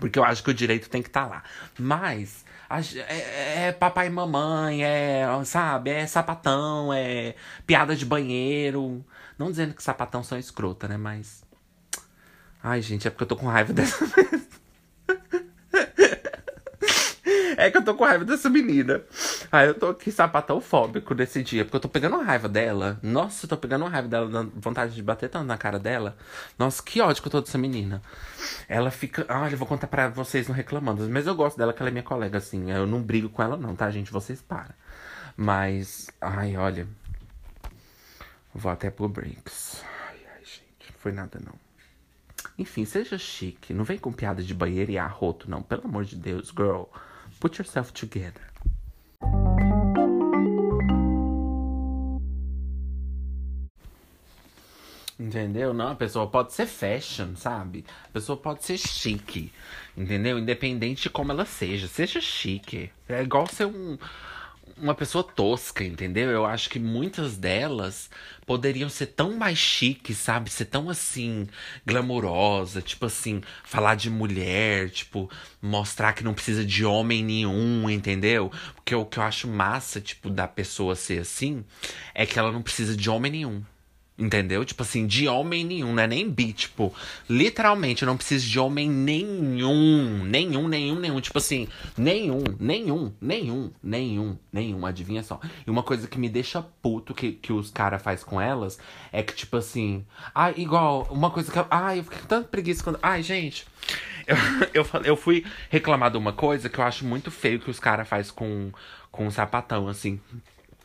Porque eu acho que o direito tem que estar tá lá. Mas é, é, papai e mamãe, é, sabe, é sapatão, é piada de banheiro. Não dizendo que sapatão são escrota, né? Mas. Ai, gente, é porque eu tô com raiva *laughs* dessa. É que eu tô com raiva dessa menina. Aí eu tô aqui sapatão fóbico nesse dia, porque eu tô pegando raiva dela. Nossa, eu tô pegando raiva dela, vontade de bater tanto na cara dela. Nossa, que ódio que eu tô dessa menina. Ela fica. Olha, eu vou contar pra vocês não reclamando. Mas eu gosto dela, que ela é minha colega, assim. Eu não brigo com ela, não, tá, gente? Vocês param. Mas. Ai, olha. Vou até pro breaks. Ai, ai, gente. Foi nada, não. Enfim, seja chique. Não vem com piada de banheiro e arroto, não. Pelo amor de Deus, girl. Put yourself together. Entendeu? Não, a pessoa pode ser fashion, sabe? A pessoa pode ser chique, entendeu? Independente de como ela seja. Seja chique. É igual ser um, uma pessoa tosca, entendeu? Eu acho que muitas delas poderiam ser tão mais chiques, sabe? Ser tão assim, glamurosa, tipo assim, falar de mulher, tipo, mostrar que não precisa de homem nenhum, entendeu? Porque o que eu acho massa, tipo, da pessoa ser assim, é que ela não precisa de homem nenhum. Entendeu? Tipo assim, de homem nenhum, não é nem bi. Tipo, literalmente, eu não preciso de homem nenhum. Nenhum, nenhum, nenhum. Tipo assim, nenhum, nenhum, nenhum, nenhum, nenhum. Adivinha só. E uma coisa que me deixa puto que, que os caras faz com elas é que, tipo assim. Ai, igual, uma coisa que. Ai, eu fiquei com tanta preguiça quando. Ai, gente. *laughs* Eu, eu, eu fui reclamar de uma coisa que eu acho muito feio que os caras faz com, com um sapatão, assim.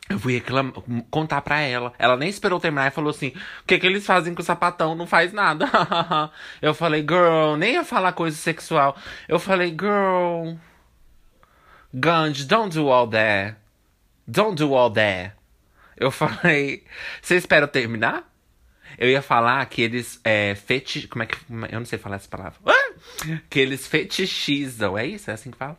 Eu fui reclamar, contar pra ela. Ela nem esperou terminar e falou assim: O que, que eles fazem com o sapatão? Não faz nada. *laughs* eu falei, girl, nem ia falar coisa sexual. Eu falei, girl. Gunge, don't do all that. Don't do all that. Eu falei, você espera terminar? Eu ia falar que eles é, feti... Como é que. Eu não sei falar essa palavra. *laughs* Que eles fetichizam. É isso? É assim que fala?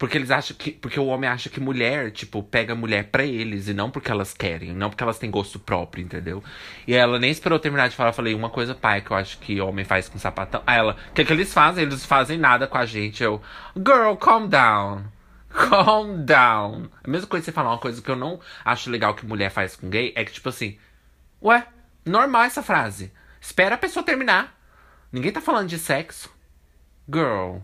Porque eles acham que. Porque o homem acha que mulher, tipo, pega mulher pra eles e não porque elas querem, não porque elas têm gosto próprio, entendeu? E ela nem esperou terminar de falar, eu falei, uma coisa, pai, que eu acho que homem faz com sapatão. Aí ela, o que, que eles fazem? Eles fazem nada com a gente. Eu, girl, calm down. Calm down. A mesma coisa que você falar uma coisa que eu não acho legal que mulher faz com gay é que, tipo assim, ué, normal essa frase. Espera a pessoa terminar. Ninguém tá falando de sexo. Girl.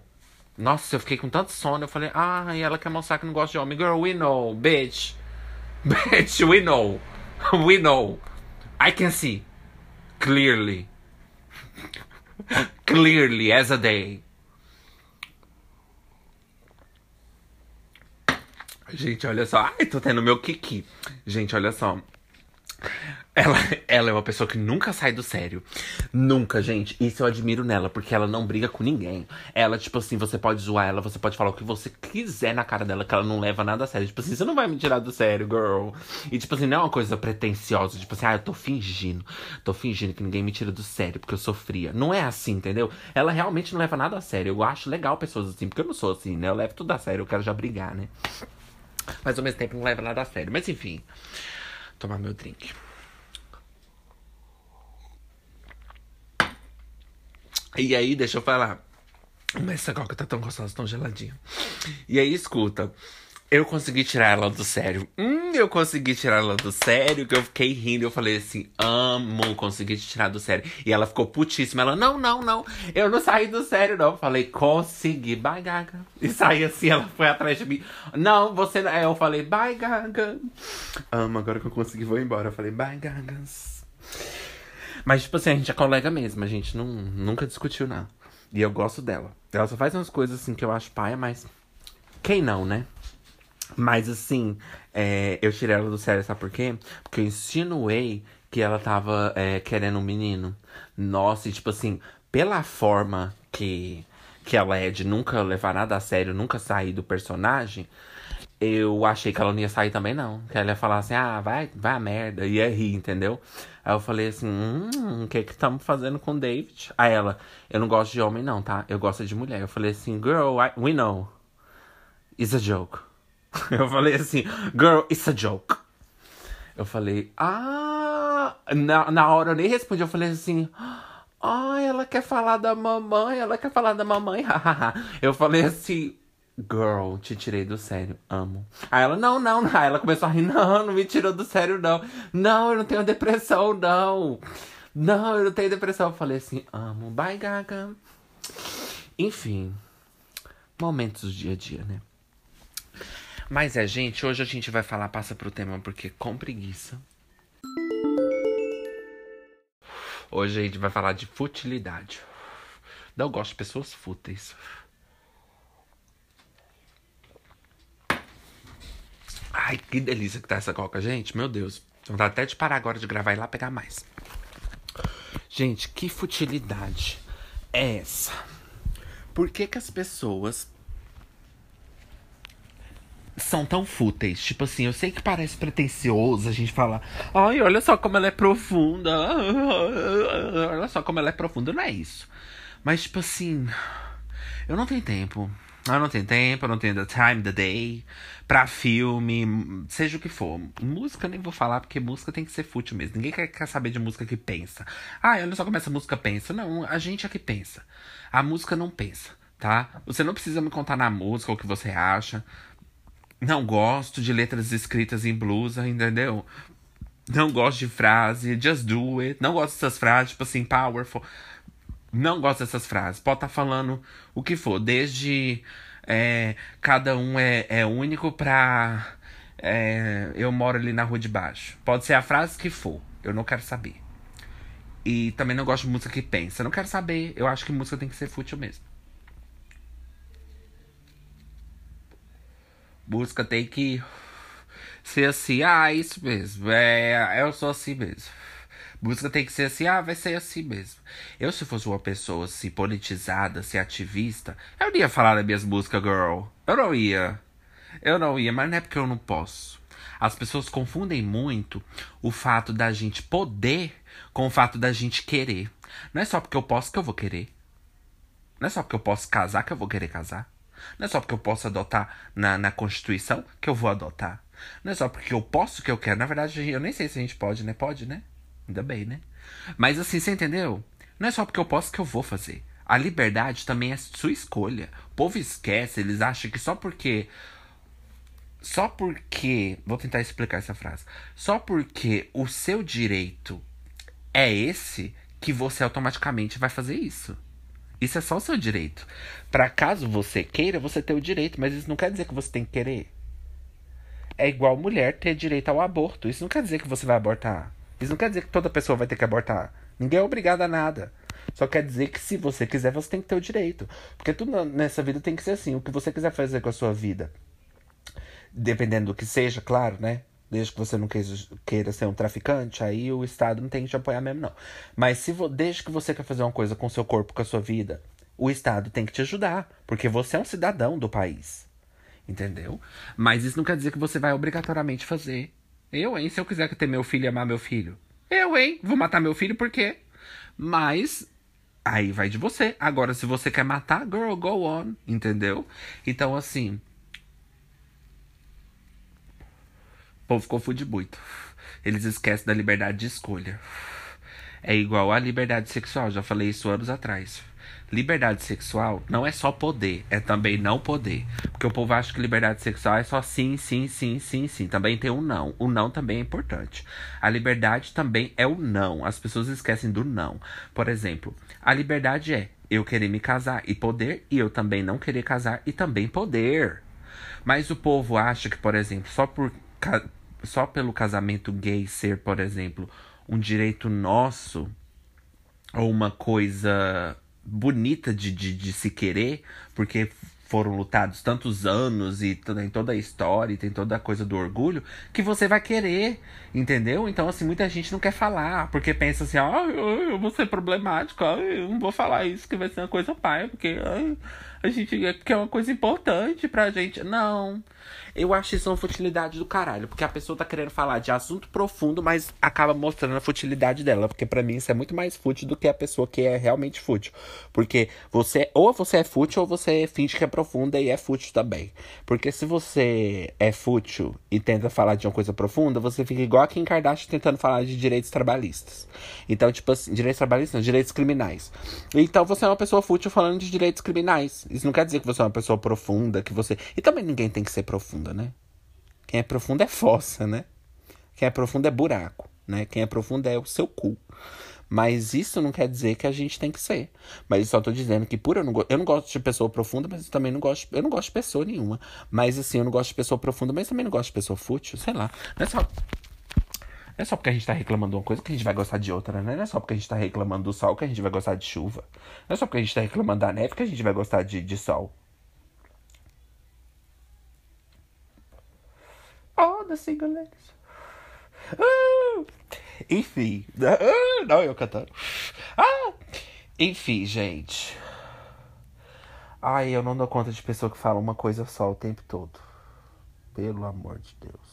Nossa, eu fiquei com tanto sono. Eu falei, ah, e ela quer mostrar que não gosta de homem. Girl, we know, bitch. *laughs* Bitch, we know. *laughs* We know. I can see. Clearly. *laughs* Clearly as a day. Gente, olha só. Ai, tô tendo meu kiki. Gente, olha só. Ela, ela é uma pessoa que nunca sai do sério. Nunca, gente. Isso eu admiro nela, porque ela não briga com ninguém. Ela, tipo assim, você pode zoar ela, você pode falar o que você quiser na cara dela, que ela não leva nada a sério. Tipo assim, você não vai me tirar do sério, girl. E, tipo assim, não é uma coisa pretensiosa. Tipo assim, ah, eu tô fingindo. Tô fingindo que ninguém me tira do sério, porque eu sofria. Não é assim, entendeu? Ela realmente não leva nada a sério. Eu acho legal pessoas assim, porque eu não sou assim, né? Eu levo tudo a sério, eu quero já brigar, né? Mas ao mesmo tempo não leva nada a sério. Mas enfim, tomar meu drink. E aí, deixa eu falar. Mas essa coca tá tão gostosa, tão geladinha. E aí, escuta. Eu consegui tirar ela do sério. Hum, eu consegui tirar ela do sério, que eu fiquei rindo. Eu falei assim, amo, consegui te tirar do sério. E ela ficou putíssima. Ela, não, não, não. Eu não saí do sério, não. Eu falei, consegui, bye, Gaga. E saí assim, ela foi atrás de mim. Não, você não. Eu falei, bye, Gaga. Amo, agora que eu consegui, vou embora. Eu falei, bye, Gagas. Mas, tipo assim, a gente é colega mesmo, a gente não, nunca discutiu, não. E eu gosto dela. Ela só faz umas coisas assim que eu acho paia, mas. Quem não, né? Mas assim, é, eu tirei ela do sério, sabe por quê? Porque eu insinuei que ela tava é, querendo um menino. Nossa, e tipo assim, pela forma que, que ela é de nunca levar nada a sério, nunca sair do personagem, eu achei que ela não ia sair também, não. Que ela ia falar assim, ah, vai, vai a merda, ia rir, entendeu? Aí eu falei assim, hum, o que que estamos fazendo com o David? Aí ela, eu não gosto de homem não, tá? Eu gosto de mulher. Eu falei assim, girl, I, we know. It's a joke. *laughs* Eu falei assim, girl, it's a joke. Eu falei, ah... Na, na hora eu nem respondi, eu falei assim... Ah, ela quer falar da mamãe, ela quer falar da mamãe, *laughs* Eu falei assim, Girl, te tirei do sério, amo. Aí ela, não, não, não. Aí ela começou a rir, não, não me tirou do sério, não. Não, eu não tenho depressão, não. Não, eu não tenho depressão. Eu falei assim, amo, bye, Gaga. Enfim, momentos do dia a dia, né? Mas é, gente, hoje a gente vai falar, passa pro tema, porque com preguiça. Hoje a gente vai falar de futilidade. Não gosto de pessoas fúteis. Ai, que delícia que tá essa coca, gente. Meu Deus. Dá até de parar agora de gravar e ir lá pegar mais. Gente, que futilidade é essa. Por que, que as pessoas são tão fúteis. Tipo assim, eu sei que parece pretencioso a gente falar, ai, olha só como ela é profunda. *laughs* Olha só como ela é profunda. Não é isso. Mas, tipo assim, eu não tenho tempo. Eu não tenho tempo, eu não tenho the time, the day, pra filme, seja o que for. Música nem vou falar, porque música tem que ser fútil mesmo. Ninguém quer, quer saber de música que pensa. Ah, olha só como essa música pensa. Não, a gente é que pensa. A música não pensa, tá? Você não precisa me contar na música o que você acha. Não gosto de letras escritas em blusa, entendeu? Não gosto de frase, just do it. Não gosto dessas frases, tipo assim, powerful. Não gosto dessas frases. Pode estar tá falando o que for, desde é, cada um é, é único pra. É, eu moro ali na rua de baixo. Pode ser a frase que for, eu não quero saber. E também não gosto de música que pensa. Não quero saber. Eu acho que música tem que ser fútil mesmo. Música tem que ser assim, ah, isso mesmo. É, eu sou assim mesmo. Música tem que ser assim, ah, vai ser assim mesmo. Eu, se fosse uma pessoa assim, politizada, assim, ativista, eu não ia falar das minhas músicas, girl. Eu não ia. Eu não ia, mas não é porque eu não posso. As pessoas confundem muito o fato da gente poder com o fato da gente querer. Não é só porque eu posso que eu vou querer. Não é só porque eu posso casar que eu vou querer casar. Não é só porque eu posso adotar na, na Constituição que eu vou adotar. Não é só porque eu posso que eu quero. Na verdade, eu nem sei se a gente pode, né? Pode, né? Ainda bem, né? Mas assim, você entendeu? Não é só porque eu posso que eu vou fazer. A liberdade também é sua escolha. O povo esquece, eles acham que só porque. Só porque. Vou tentar explicar essa frase. Só porque o seu direito é esse que você automaticamente vai fazer isso. Isso é só o seu direito. Para caso você queira, você ter o direito, mas isso não quer dizer que você tem que querer. É igual mulher ter direito ao aborto. Isso não quer dizer que você vai abortar. Isso não quer dizer que toda pessoa vai ter que abortar. Ninguém é obrigado a nada. Só quer dizer que se você quiser, você tem que ter o direito. Porque tudo nessa vida tem que ser assim. O que você quiser fazer com a sua vida. Dependendo do que seja, claro, né? Desde que você não queira ser um traficante, aí o Estado não tem que te apoiar mesmo, não. Mas se desde que você quer fazer uma coisa com o seu corpo, com a sua vida, o Estado tem que te ajudar. Porque você é um cidadão do país. Entendeu? Mas isso não quer dizer que você vai obrigatoriamente fazer. Eu, hein? Se eu quiser ter meu filho e amar meu filho. Eu, hein? Vou matar meu filho por quê? Mas aí vai de você. Agora, se você quer matar, girl, go on. Entendeu? Então, assim, O povo confunde muito. Eles esquecem da liberdade de escolha. É igual à liberdade sexual, já falei isso anos atrás. Liberdade sexual não é só poder, é também não poder. Porque o povo acha que liberdade sexual é só sim, sim, sim, sim, sim. Também tem um não. O não também é importante. A liberdade também é o não. As pessoas esquecem do não. Por exemplo, a liberdade é eu querer me casar e poder, e eu também não querer casar e também poder. Mas o povo acha que, por exemplo, só por só pelo casamento gay ser, por exemplo, um direito nosso ou uma coisa bonita de, de, de se querer, porque foram lutados tantos anos e tem toda a história e tem toda a coisa do orgulho, que você vai querer, entendeu? Então, assim, muita gente não quer falar, porque pensa assim, ah, eu, vou ser problemático, ah, eu não vou falar isso que vai ser uma coisa pai, porque a gente quer é uma coisa importante pra gente. Não. Eu acho isso uma futilidade do caralho. Porque a pessoa tá querendo falar de assunto profundo, mas acaba mostrando a futilidade dela. Porque para mim isso é muito mais fútil do que a pessoa que é realmente fútil. Porque você, ou você é fútil, ou você finge que é profunda e é fútil também. Porque se você é fútil e tenta falar de uma coisa profunda, você fica igual a Kim Kardashian tentando falar de direitos trabalhistas. Então, tipo assim, direitos trabalhistas, não, direitos criminais. Então você é uma pessoa fútil falando de direitos criminais. Isso não quer dizer que você é uma pessoa profunda, que você. E também ninguém tem que ser profunda, né? Quem é profundo é fossa, né? Quem é profundo é buraco, né? Quem é profundo é o seu cu. Mas isso não quer dizer que a gente tem que ser. Mas eu só tô dizendo que por eu não, eu não gosto de pessoa profunda, mas eu também não gosto. Eu não gosto de pessoa nenhuma. Mas assim, eu não gosto de pessoa profunda, mas também não gosto de pessoa fútil, sei lá. Não é só. Não é só porque a gente tá reclamando de uma coisa que a gente vai gostar de outra, né? Não é só porque a gente tá reclamando do sol que a gente vai gostar de chuva. Não é só porque a gente tá reclamando da neve que a gente vai gostar de, de sol. Oh, the single ladies. Uh, enfim. Uh, não, eu cantando. Ah! Enfim, gente. Ai, eu não dou conta de pessoa que fala uma coisa só o tempo todo. Pelo amor de Deus.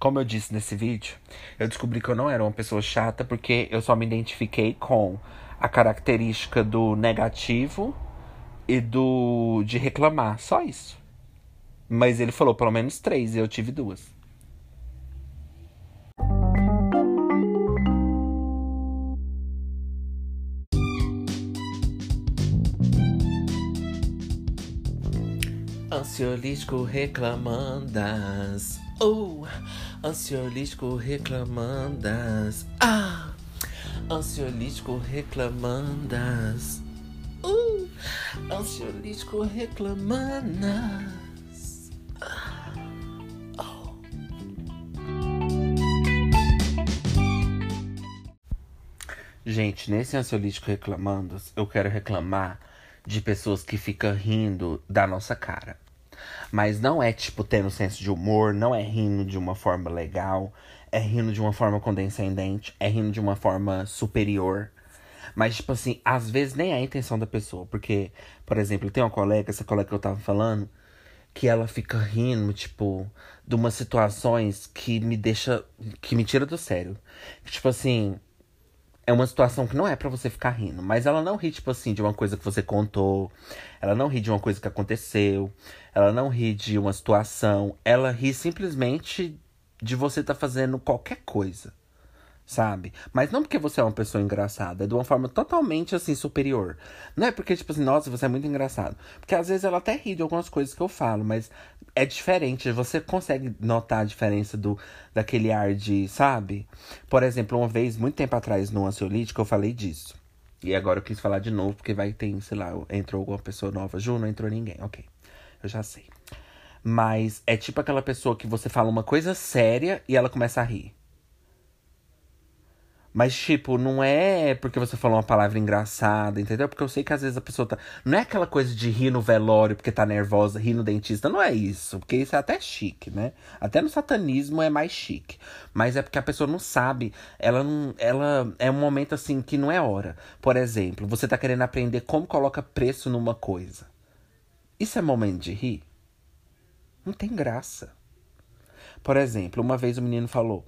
Como eu disse nesse vídeo, eu descobri que eu não era uma pessoa chata porque eu só me identifiquei com a característica do negativo e do de reclamar, só isso. Mas ele falou pelo menos três e eu tive duas. Ansiolítico reclamandas. Oh, ansiolítico reclamandas. Ah, ansiolítico reclamandas. Uh, ansiolítico reclamandas. Ah, oh. Gente, nesse ansiolítico reclamandas, eu quero reclamar de pessoas que ficam rindo da nossa cara. Mas não é, tipo, tendo senso de humor, não é rindo de uma forma legal, é rindo de uma forma condescendente, é rindo de uma forma superior. Mas, tipo assim, às vezes nem é a intenção da pessoa. Porque, por exemplo, tem uma colega, essa colega que eu tava falando, que ela fica rindo, tipo, de umas situações que me deixa. que me tira do sério. Tipo assim, é uma situação que não é para você ficar rindo. Mas ela não ri, tipo assim, de uma coisa que você contou. Ela não ri de uma coisa que aconteceu. Ela não ri de uma situação. Ela ri simplesmente de você estar tá fazendo qualquer coisa sabe? Mas não porque você é uma pessoa engraçada, é de uma forma totalmente assim superior. Não é porque, tipo assim, nossa, você é muito engraçado. Porque às vezes ela até ri de algumas coisas que eu falo, mas é diferente. Você consegue notar a diferença do daquele ar de, sabe? Por exemplo, uma vez, muito tempo atrás, no ansiolítico, eu falei disso. E agora eu quis falar de novo, porque vai ter, sei lá, entrou alguma pessoa nova. Ju, não entrou ninguém. Ok. Eu já sei. Mas é tipo aquela pessoa que você fala uma coisa séria e ela começa a rir. Mas, tipo, não é porque você falou uma palavra engraçada, entendeu? Porque eu sei que às vezes a pessoa tá. Não é aquela coisa de rir no velório porque tá nervosa, rir no dentista. Não é isso. Porque isso é até chique, né? Até no satanismo é mais chique. Mas é porque a pessoa não sabe. Ela não. Ela é um momento assim que não é hora. Por exemplo, você tá querendo aprender como coloca preço numa coisa. Isso é momento de rir? Não tem graça. Por exemplo, uma vez o menino falou.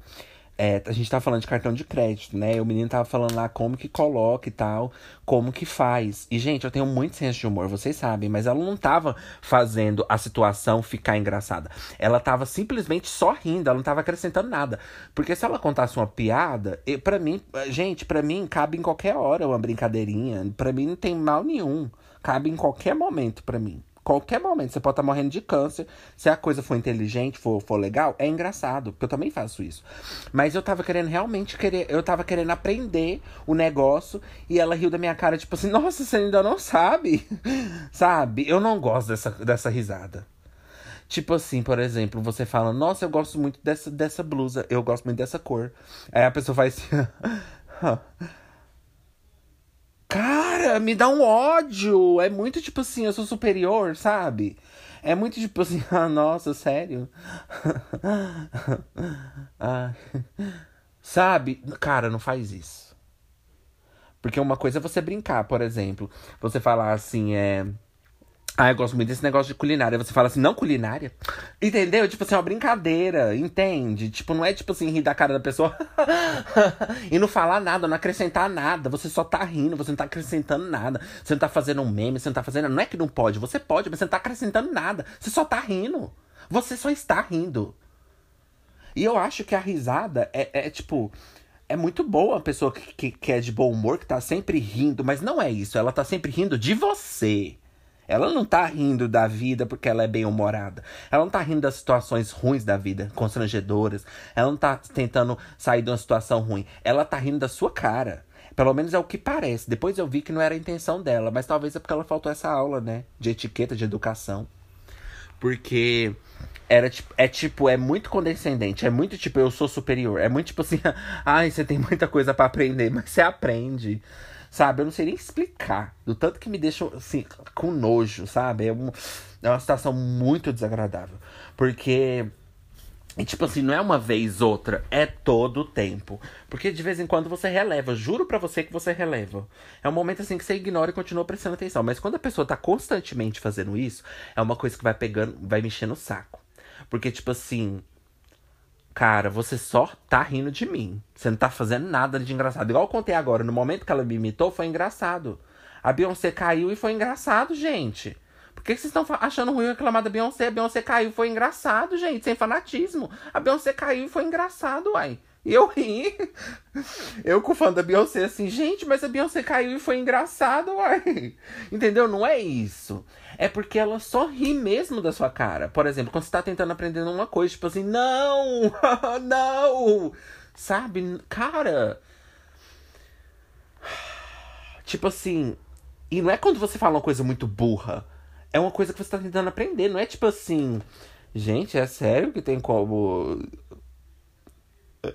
É, a gente tava falando de cartão de crédito, né? O menino tava falando lá como que coloca e tal, como que faz. E, gente, eu tenho muito senso de humor, vocês sabem, mas ela não tava fazendo a situação ficar engraçada. Ela tava simplesmente só rindo, ela não tava acrescentando nada. Porque se ela contasse uma piada, para mim, gente, para mim cabe em qualquer hora uma brincadeirinha. para mim não tem mal nenhum. Cabe em qualquer momento para mim qualquer momento. Você pode estar tá morrendo de câncer. Se a coisa for inteligente, for, for legal, é engraçado. Porque eu também faço isso. Mas eu tava querendo realmente querer. Eu tava querendo aprender o negócio. E ela riu da minha cara, tipo assim, *laughs* nossa, você ainda não sabe. *laughs* sabe? Eu não gosto dessa, dessa risada. Tipo assim, por exemplo, você fala, nossa, eu gosto muito dessa, dessa blusa, eu gosto muito dessa cor. Aí a pessoa faz assim. *laughs* Cara, me dá um ódio. É muito tipo assim, eu sou superior, sabe? É muito tipo assim, *laughs* ah, nossa, sério? *laughs* ah, sabe? Cara, não faz isso. Porque uma coisa é você brincar, por exemplo. Você falar assim, é. Ah, eu gosto muito desse negócio de culinária. Você fala assim, não culinária? Entendeu? Tipo assim, é uma brincadeira, entende? Tipo, não é tipo assim, rir da cara da pessoa *laughs* e não falar nada, não acrescentar nada. Você só tá rindo, você não tá acrescentando nada. Você não tá fazendo um meme, você não tá fazendo. Não é que não pode, você pode, mas você não tá acrescentando nada. Você só tá rindo. Você só está rindo. E eu acho que a risada é, é tipo. É muito boa a pessoa que, que, que é de bom humor, que tá sempre rindo, mas não é isso. Ela tá sempre rindo de você. Ela não tá rindo da vida porque ela é bem-humorada. Ela não tá rindo das situações ruins da vida, constrangedoras. Ela não tá tentando sair de uma situação ruim. Ela tá rindo da sua cara. Pelo menos é o que parece. Depois eu vi que não era a intenção dela, mas talvez é porque ela faltou essa aula, né? De etiqueta, de educação. Porque era tipo, é tipo, é muito condescendente, é muito tipo, eu sou superior. É muito tipo assim, *laughs* ai, você tem muita coisa para aprender, mas você aprende. Sabe? Eu não sei nem explicar. Do tanto que me deixa, assim, com nojo, sabe? É, um, é uma situação muito desagradável. Porque E tipo assim, não é uma vez outra, é todo o tempo. Porque de vez em quando você releva, juro pra você que você releva. É um momento assim que você ignora e continua prestando atenção. Mas quando a pessoa tá constantemente fazendo isso, é uma coisa que vai pegando, vai mexendo o saco. Porque, tipo assim, cara, você só tá rindo de mim. Você não tá fazendo nada de engraçado. Igual eu contei agora, no momento que ela me imitou, foi engraçado. A Beyoncé caiu e foi engraçado, gente. Por que, vocês estão achando ruim reclamar da Beyoncé? A Beyoncé caiu, foi engraçado, gente, sem fanatismo. A Beyoncé caiu e foi engraçado, uai. E eu ri. *laughs* Eu com o fã da Beyoncé assim, gente, mas a Beyoncé caiu e foi engraçado, uai. *laughs* Entendeu? Não é isso. É porque ela só ri mesmo da sua cara. Por exemplo, quando você tá tentando aprender uma coisa, tipo assim, não! *laughs* não! Sabe? Cara. Tipo assim. E não é quando você fala uma coisa muito burra é uma coisa que você tá tentando aprender. Não é tipo assim, gente, é sério que tem como.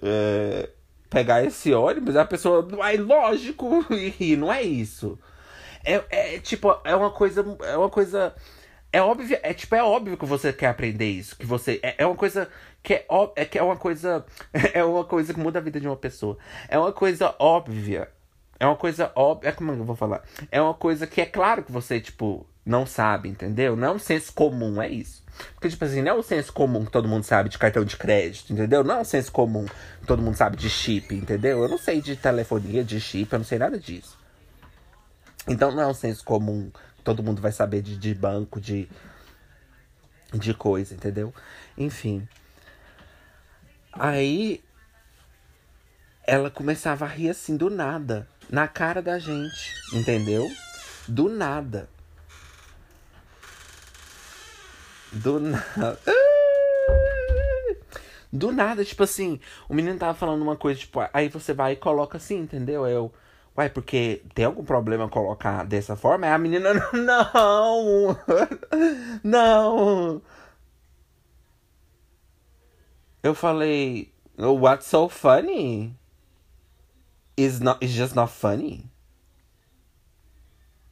É, pegar esse ônibus? A pessoa, vai, lógico, *laughs* e rir. Não é isso. É, é tipo, é uma coisa. É uma coisa. É óbvio, é tipo, é óbvio que você quer aprender isso. Que você. É, é uma coisa que é, é que é uma coisa. *laughs* É uma coisa que muda a vida de uma pessoa. É uma coisa óbvia. É uma coisa óbvia. É como eu vou falar? É uma coisa que é claro que você, tipo, não sabe, entendeu? Não é um senso comum, é isso. Porque, tipo assim, não é um senso comum que todo mundo sabe de cartão de crédito, entendeu? Não é um senso comum que todo mundo sabe de chip, entendeu? Eu não sei de telefonia, de chip, eu não sei nada disso. Então não é um senso comum todo mundo vai saber de, de banco, de, de coisa, entendeu? Enfim. Aí ela começava a rir assim do nada, na cara da gente, entendeu? Do nada. Do nada. *laughs* Do nada, tipo assim, o menino tava falando uma coisa, tipo, aí você vai e coloca assim, entendeu? Eu, uai, porque tem algum problema colocar dessa forma? Aí a menina, *laughs* não, *laughs* não. Eu falei, what's so funny? Is not, is just not funny.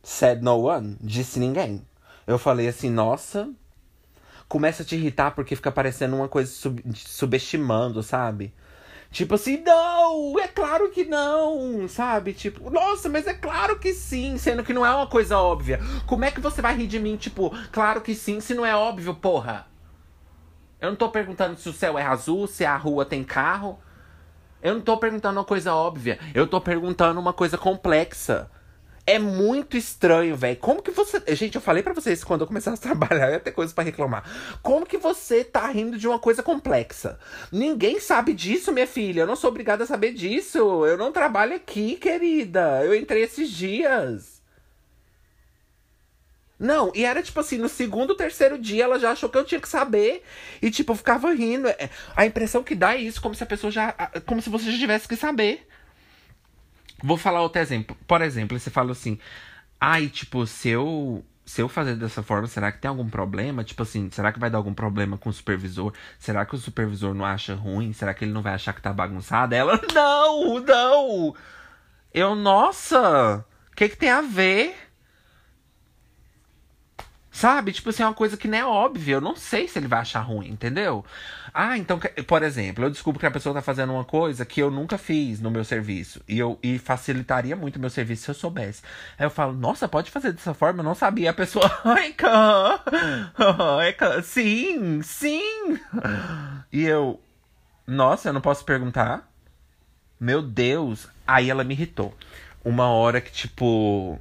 Said no one. Disse ninguém. Eu falei assim, nossa, começa a te irritar porque fica parecendo uma coisa sub subestimando, sabe? Tipo assim, não, é claro que não, sabe? Tipo, nossa, mas é claro que sim, sendo que não é uma coisa óbvia. Como é que você vai rir de mim, tipo, claro que sim, se não é óbvio, porra? Eu não tô perguntando se o céu é azul, se a rua tem carro. Eu não tô perguntando uma coisa óbvia. Eu tô perguntando uma coisa complexa. É muito estranho, velho. Como que você. Gente, eu falei para vocês quando eu começasse a *laughs* trabalhar, ia ter coisas para reclamar. Como que você tá rindo de uma coisa complexa? Ninguém sabe disso, minha filha. Eu não sou obrigada a saber disso. Eu não trabalho aqui, querida. Eu entrei esses dias. Não, e era tipo assim, no segundo, terceiro dia ela já achou que eu tinha que saber. E tipo, eu ficava rindo. É, a impressão que dá é isso, como se a pessoa já. Como se você já tivesse que saber. Vou falar outro exemplo. Por exemplo, você fala assim: ai, tipo, se eu. Se eu fazer dessa forma, será que tem algum problema? Tipo assim, será que vai dar algum problema com o supervisor? Será que o supervisor não acha ruim? Será que ele não vai achar que tá bagunçado? Ela, não, não! Eu, nossa! O que, que tem a ver? Sabe? Tipo assim, é uma coisa que não é óbvia. Eu não sei se ele vai achar ruim, entendeu? Ah, então, por exemplo, eu descubro que a pessoa tá fazendo uma coisa que eu nunca fiz no meu serviço. E, eu, e facilitaria muito o meu serviço se eu soubesse. Aí eu falo, nossa, pode fazer dessa forma? Eu não sabia. A pessoa, *laughs* ai, sim, sim. E eu, nossa, eu não posso perguntar? Meu Deus. Aí ela me irritou. Uma hora que, tipo.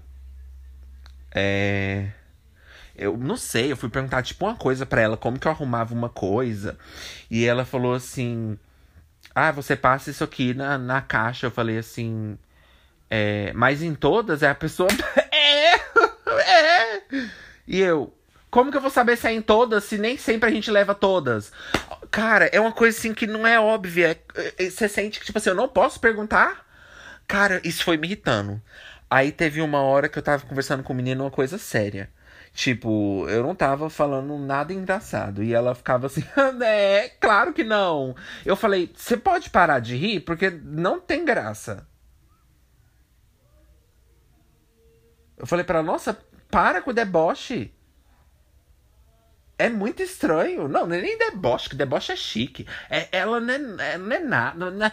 É eu não sei, eu fui perguntar tipo uma coisa para ela, como que eu arrumava uma coisa. E ela falou assim: Ah, você passa isso aqui na, na caixa. Eu falei assim. É, mas em todas é a pessoa. *laughs* é! É! E eu. Como que eu vou saber se é em todas se nem sempre a gente leva todas? Cara, é uma coisa assim que não é óbvia. É, é, você sente que, tipo assim, eu não posso perguntar? Cara, isso foi me irritando. Aí teve uma hora que eu tava conversando com o menino uma coisa séria. Tipo, eu não tava falando nada engraçado. E ela ficava assim, *laughs* é, claro que não. Eu falei, você pode parar de rir? Porque não tem graça. Eu falei pra ela, nossa, para com o deboche. é muito estranho. Não, não é nem deboche, que deboche é chique. É, ela não é, não é nada. Não é...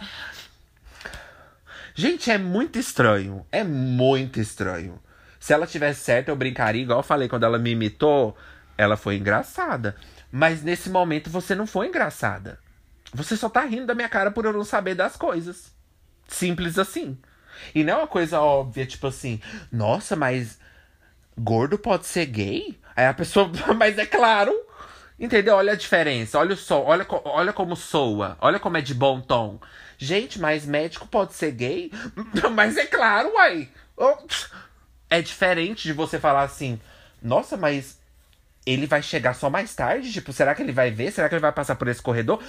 Gente, é muito estranho. É muito estranho. Se ela tivesse certo, eu brincaria, igual eu falei quando ela me imitou. Ela foi engraçada. Mas nesse momento você não foi engraçada. Você só tá rindo da minha cara por eu não saber das coisas. Simples assim. E não é uma coisa óbvia, tipo assim, nossa, mas gordo pode ser gay? Aí a pessoa, *laughs* mas é claro. Entendeu? Olha a diferença, olha o som, olha, olha como soa, olha como é de bom tom. Gente, mas médico pode ser gay? *laughs* Mas é claro, uai. É diferente de você falar assim, nossa, mas ele vai chegar só mais tarde? Tipo, será que ele vai ver? Será que ele vai passar por esse corredor? *laughs*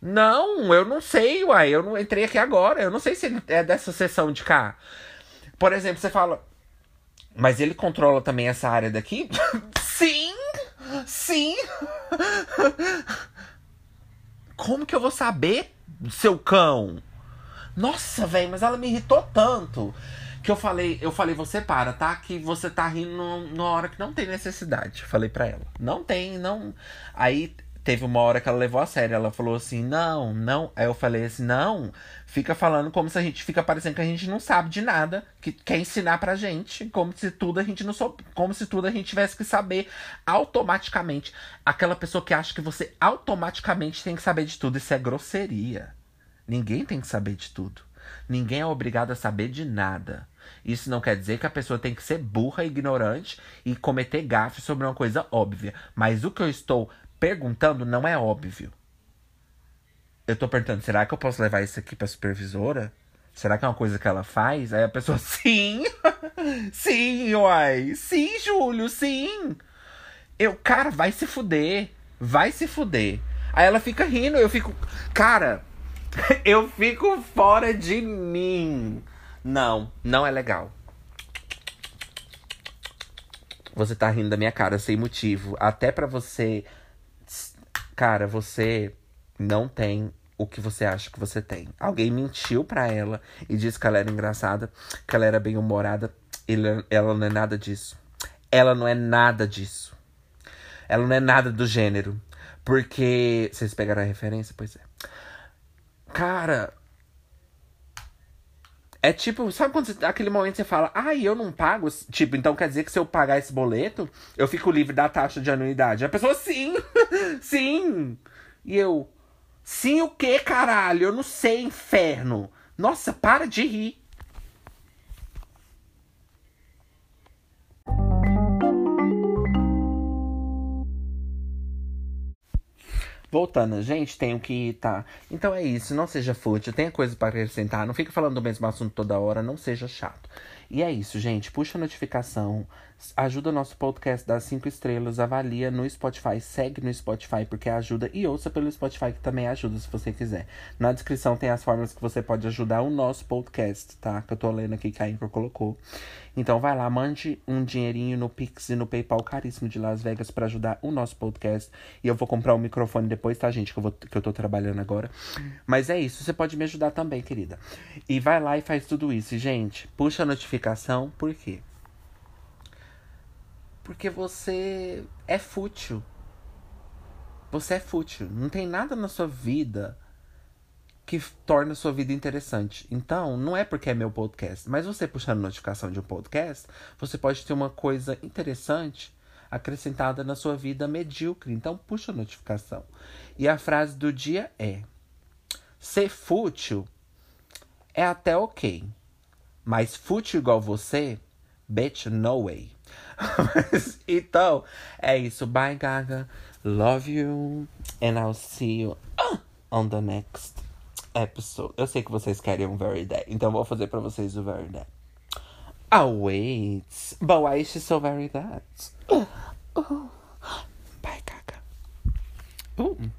Não, eu não sei, uai. Eu não entrei aqui agora. Eu não sei se ele é dessa sessão de cá. Por exemplo, você fala. Mas ele controla também essa área daqui? *laughs* sim! Sim! *laughs* Como que eu vou saber, seu cão? Nossa, velho, mas ela me irritou tanto que eu falei, eu falei, você para, tá? Que você tá rindo na hora que não tem necessidade. Falei para ela. Não tem, não. Aí teve uma hora que ela levou a sério. Ela falou assim: não, não. Aí eu falei assim: não, fica falando como se a gente fica parecendo que a gente não sabe de nada, que quer ensinar pra gente, como se tudo a gente não soube, como se tudo a gente tivesse que saber automaticamente. Aquela pessoa que acha que você automaticamente tem que saber de tudo, isso é grosseria. Ninguém tem que saber de tudo. Ninguém é obrigado a saber de nada. Isso não quer dizer que a pessoa tem que ser burra, ignorante e cometer gafe sobre uma coisa óbvia. Mas o que eu estou perguntando não é óbvio. Eu tô perguntando, será que eu posso levar isso aqui pra supervisora? Será que é uma coisa que ela faz? Aí a pessoa, *laughs* sim! *laughs* sim, uai! Sim, Júlio, sim! Eu, cara, vai se fuder. Vai se fuder. Aí ela fica rindo, eu fico. Cara, *laughs* eu fico fora de mim. Não, não é legal. Você tá rindo da minha cara sem motivo. Até para você Cara, você não tem o que você acha que você tem. Alguém mentiu para ela e disse que ela era engraçada, que ela era bem-humorada. Ela não é nada disso. Ela não é nada disso. Ela não é nada do gênero. Porque. Vocês pegaram a referência? Pois é. Cara, é tipo, sabe quando você, aquele momento você fala, ah, eu não pago? Tipo, então quer dizer que se eu pagar esse boleto, eu fico livre da taxa de anuidade. A pessoa, sim, *laughs* sim. E eu, sim o que, caralho? Eu não sei, inferno. Nossa, para de rir. Voltando, gente, tenho que tá. Então é isso, não seja fútil, tenha coisa para acrescentar, não fique falando do mesmo assunto toda hora, não seja chato. E é isso, gente. Puxa a notificação, ajuda nosso podcast das cinco estrelas, avalia no Spotify, segue no Spotify porque ajuda e ouça pelo Spotify que também ajuda se você quiser. Na descrição tem as formas que você pode ajudar o nosso podcast, tá? Que eu tô lendo aqui que a Anchor colocou. Então vai lá, mande um dinheirinho no Pix e no PayPal caríssimo de Las Vegas para ajudar o nosso podcast. E eu vou comprar um microfone depois, tá, gente? Que eu, vou, que eu tô trabalhando agora. Mas é isso, você pode me ajudar também, querida. E vai lá e faz tudo isso. E, gente, puxa a notificação, por quê? Porque você é fútil. Você é fútil. Não tem nada na sua vida que torna a sua vida interessante. Então, não é porque é meu podcast, mas você puxando notificação de um podcast, você pode ter uma coisa interessante acrescentada na sua vida medíocre. Então, puxa a notificação. E a frase do dia é: ser fútil é até ok, mas fútil igual você, bitch, no way. *laughs* então, é isso. Bye, Gaga. Love you. And I'll see you on the next episode. Eu sei que vocês querem um Very Dead. Então vou fazer pra vocês o Very Dead. Oh, wait. But why is she so very dead? Uh, uh. Bye, Gaga. Uh.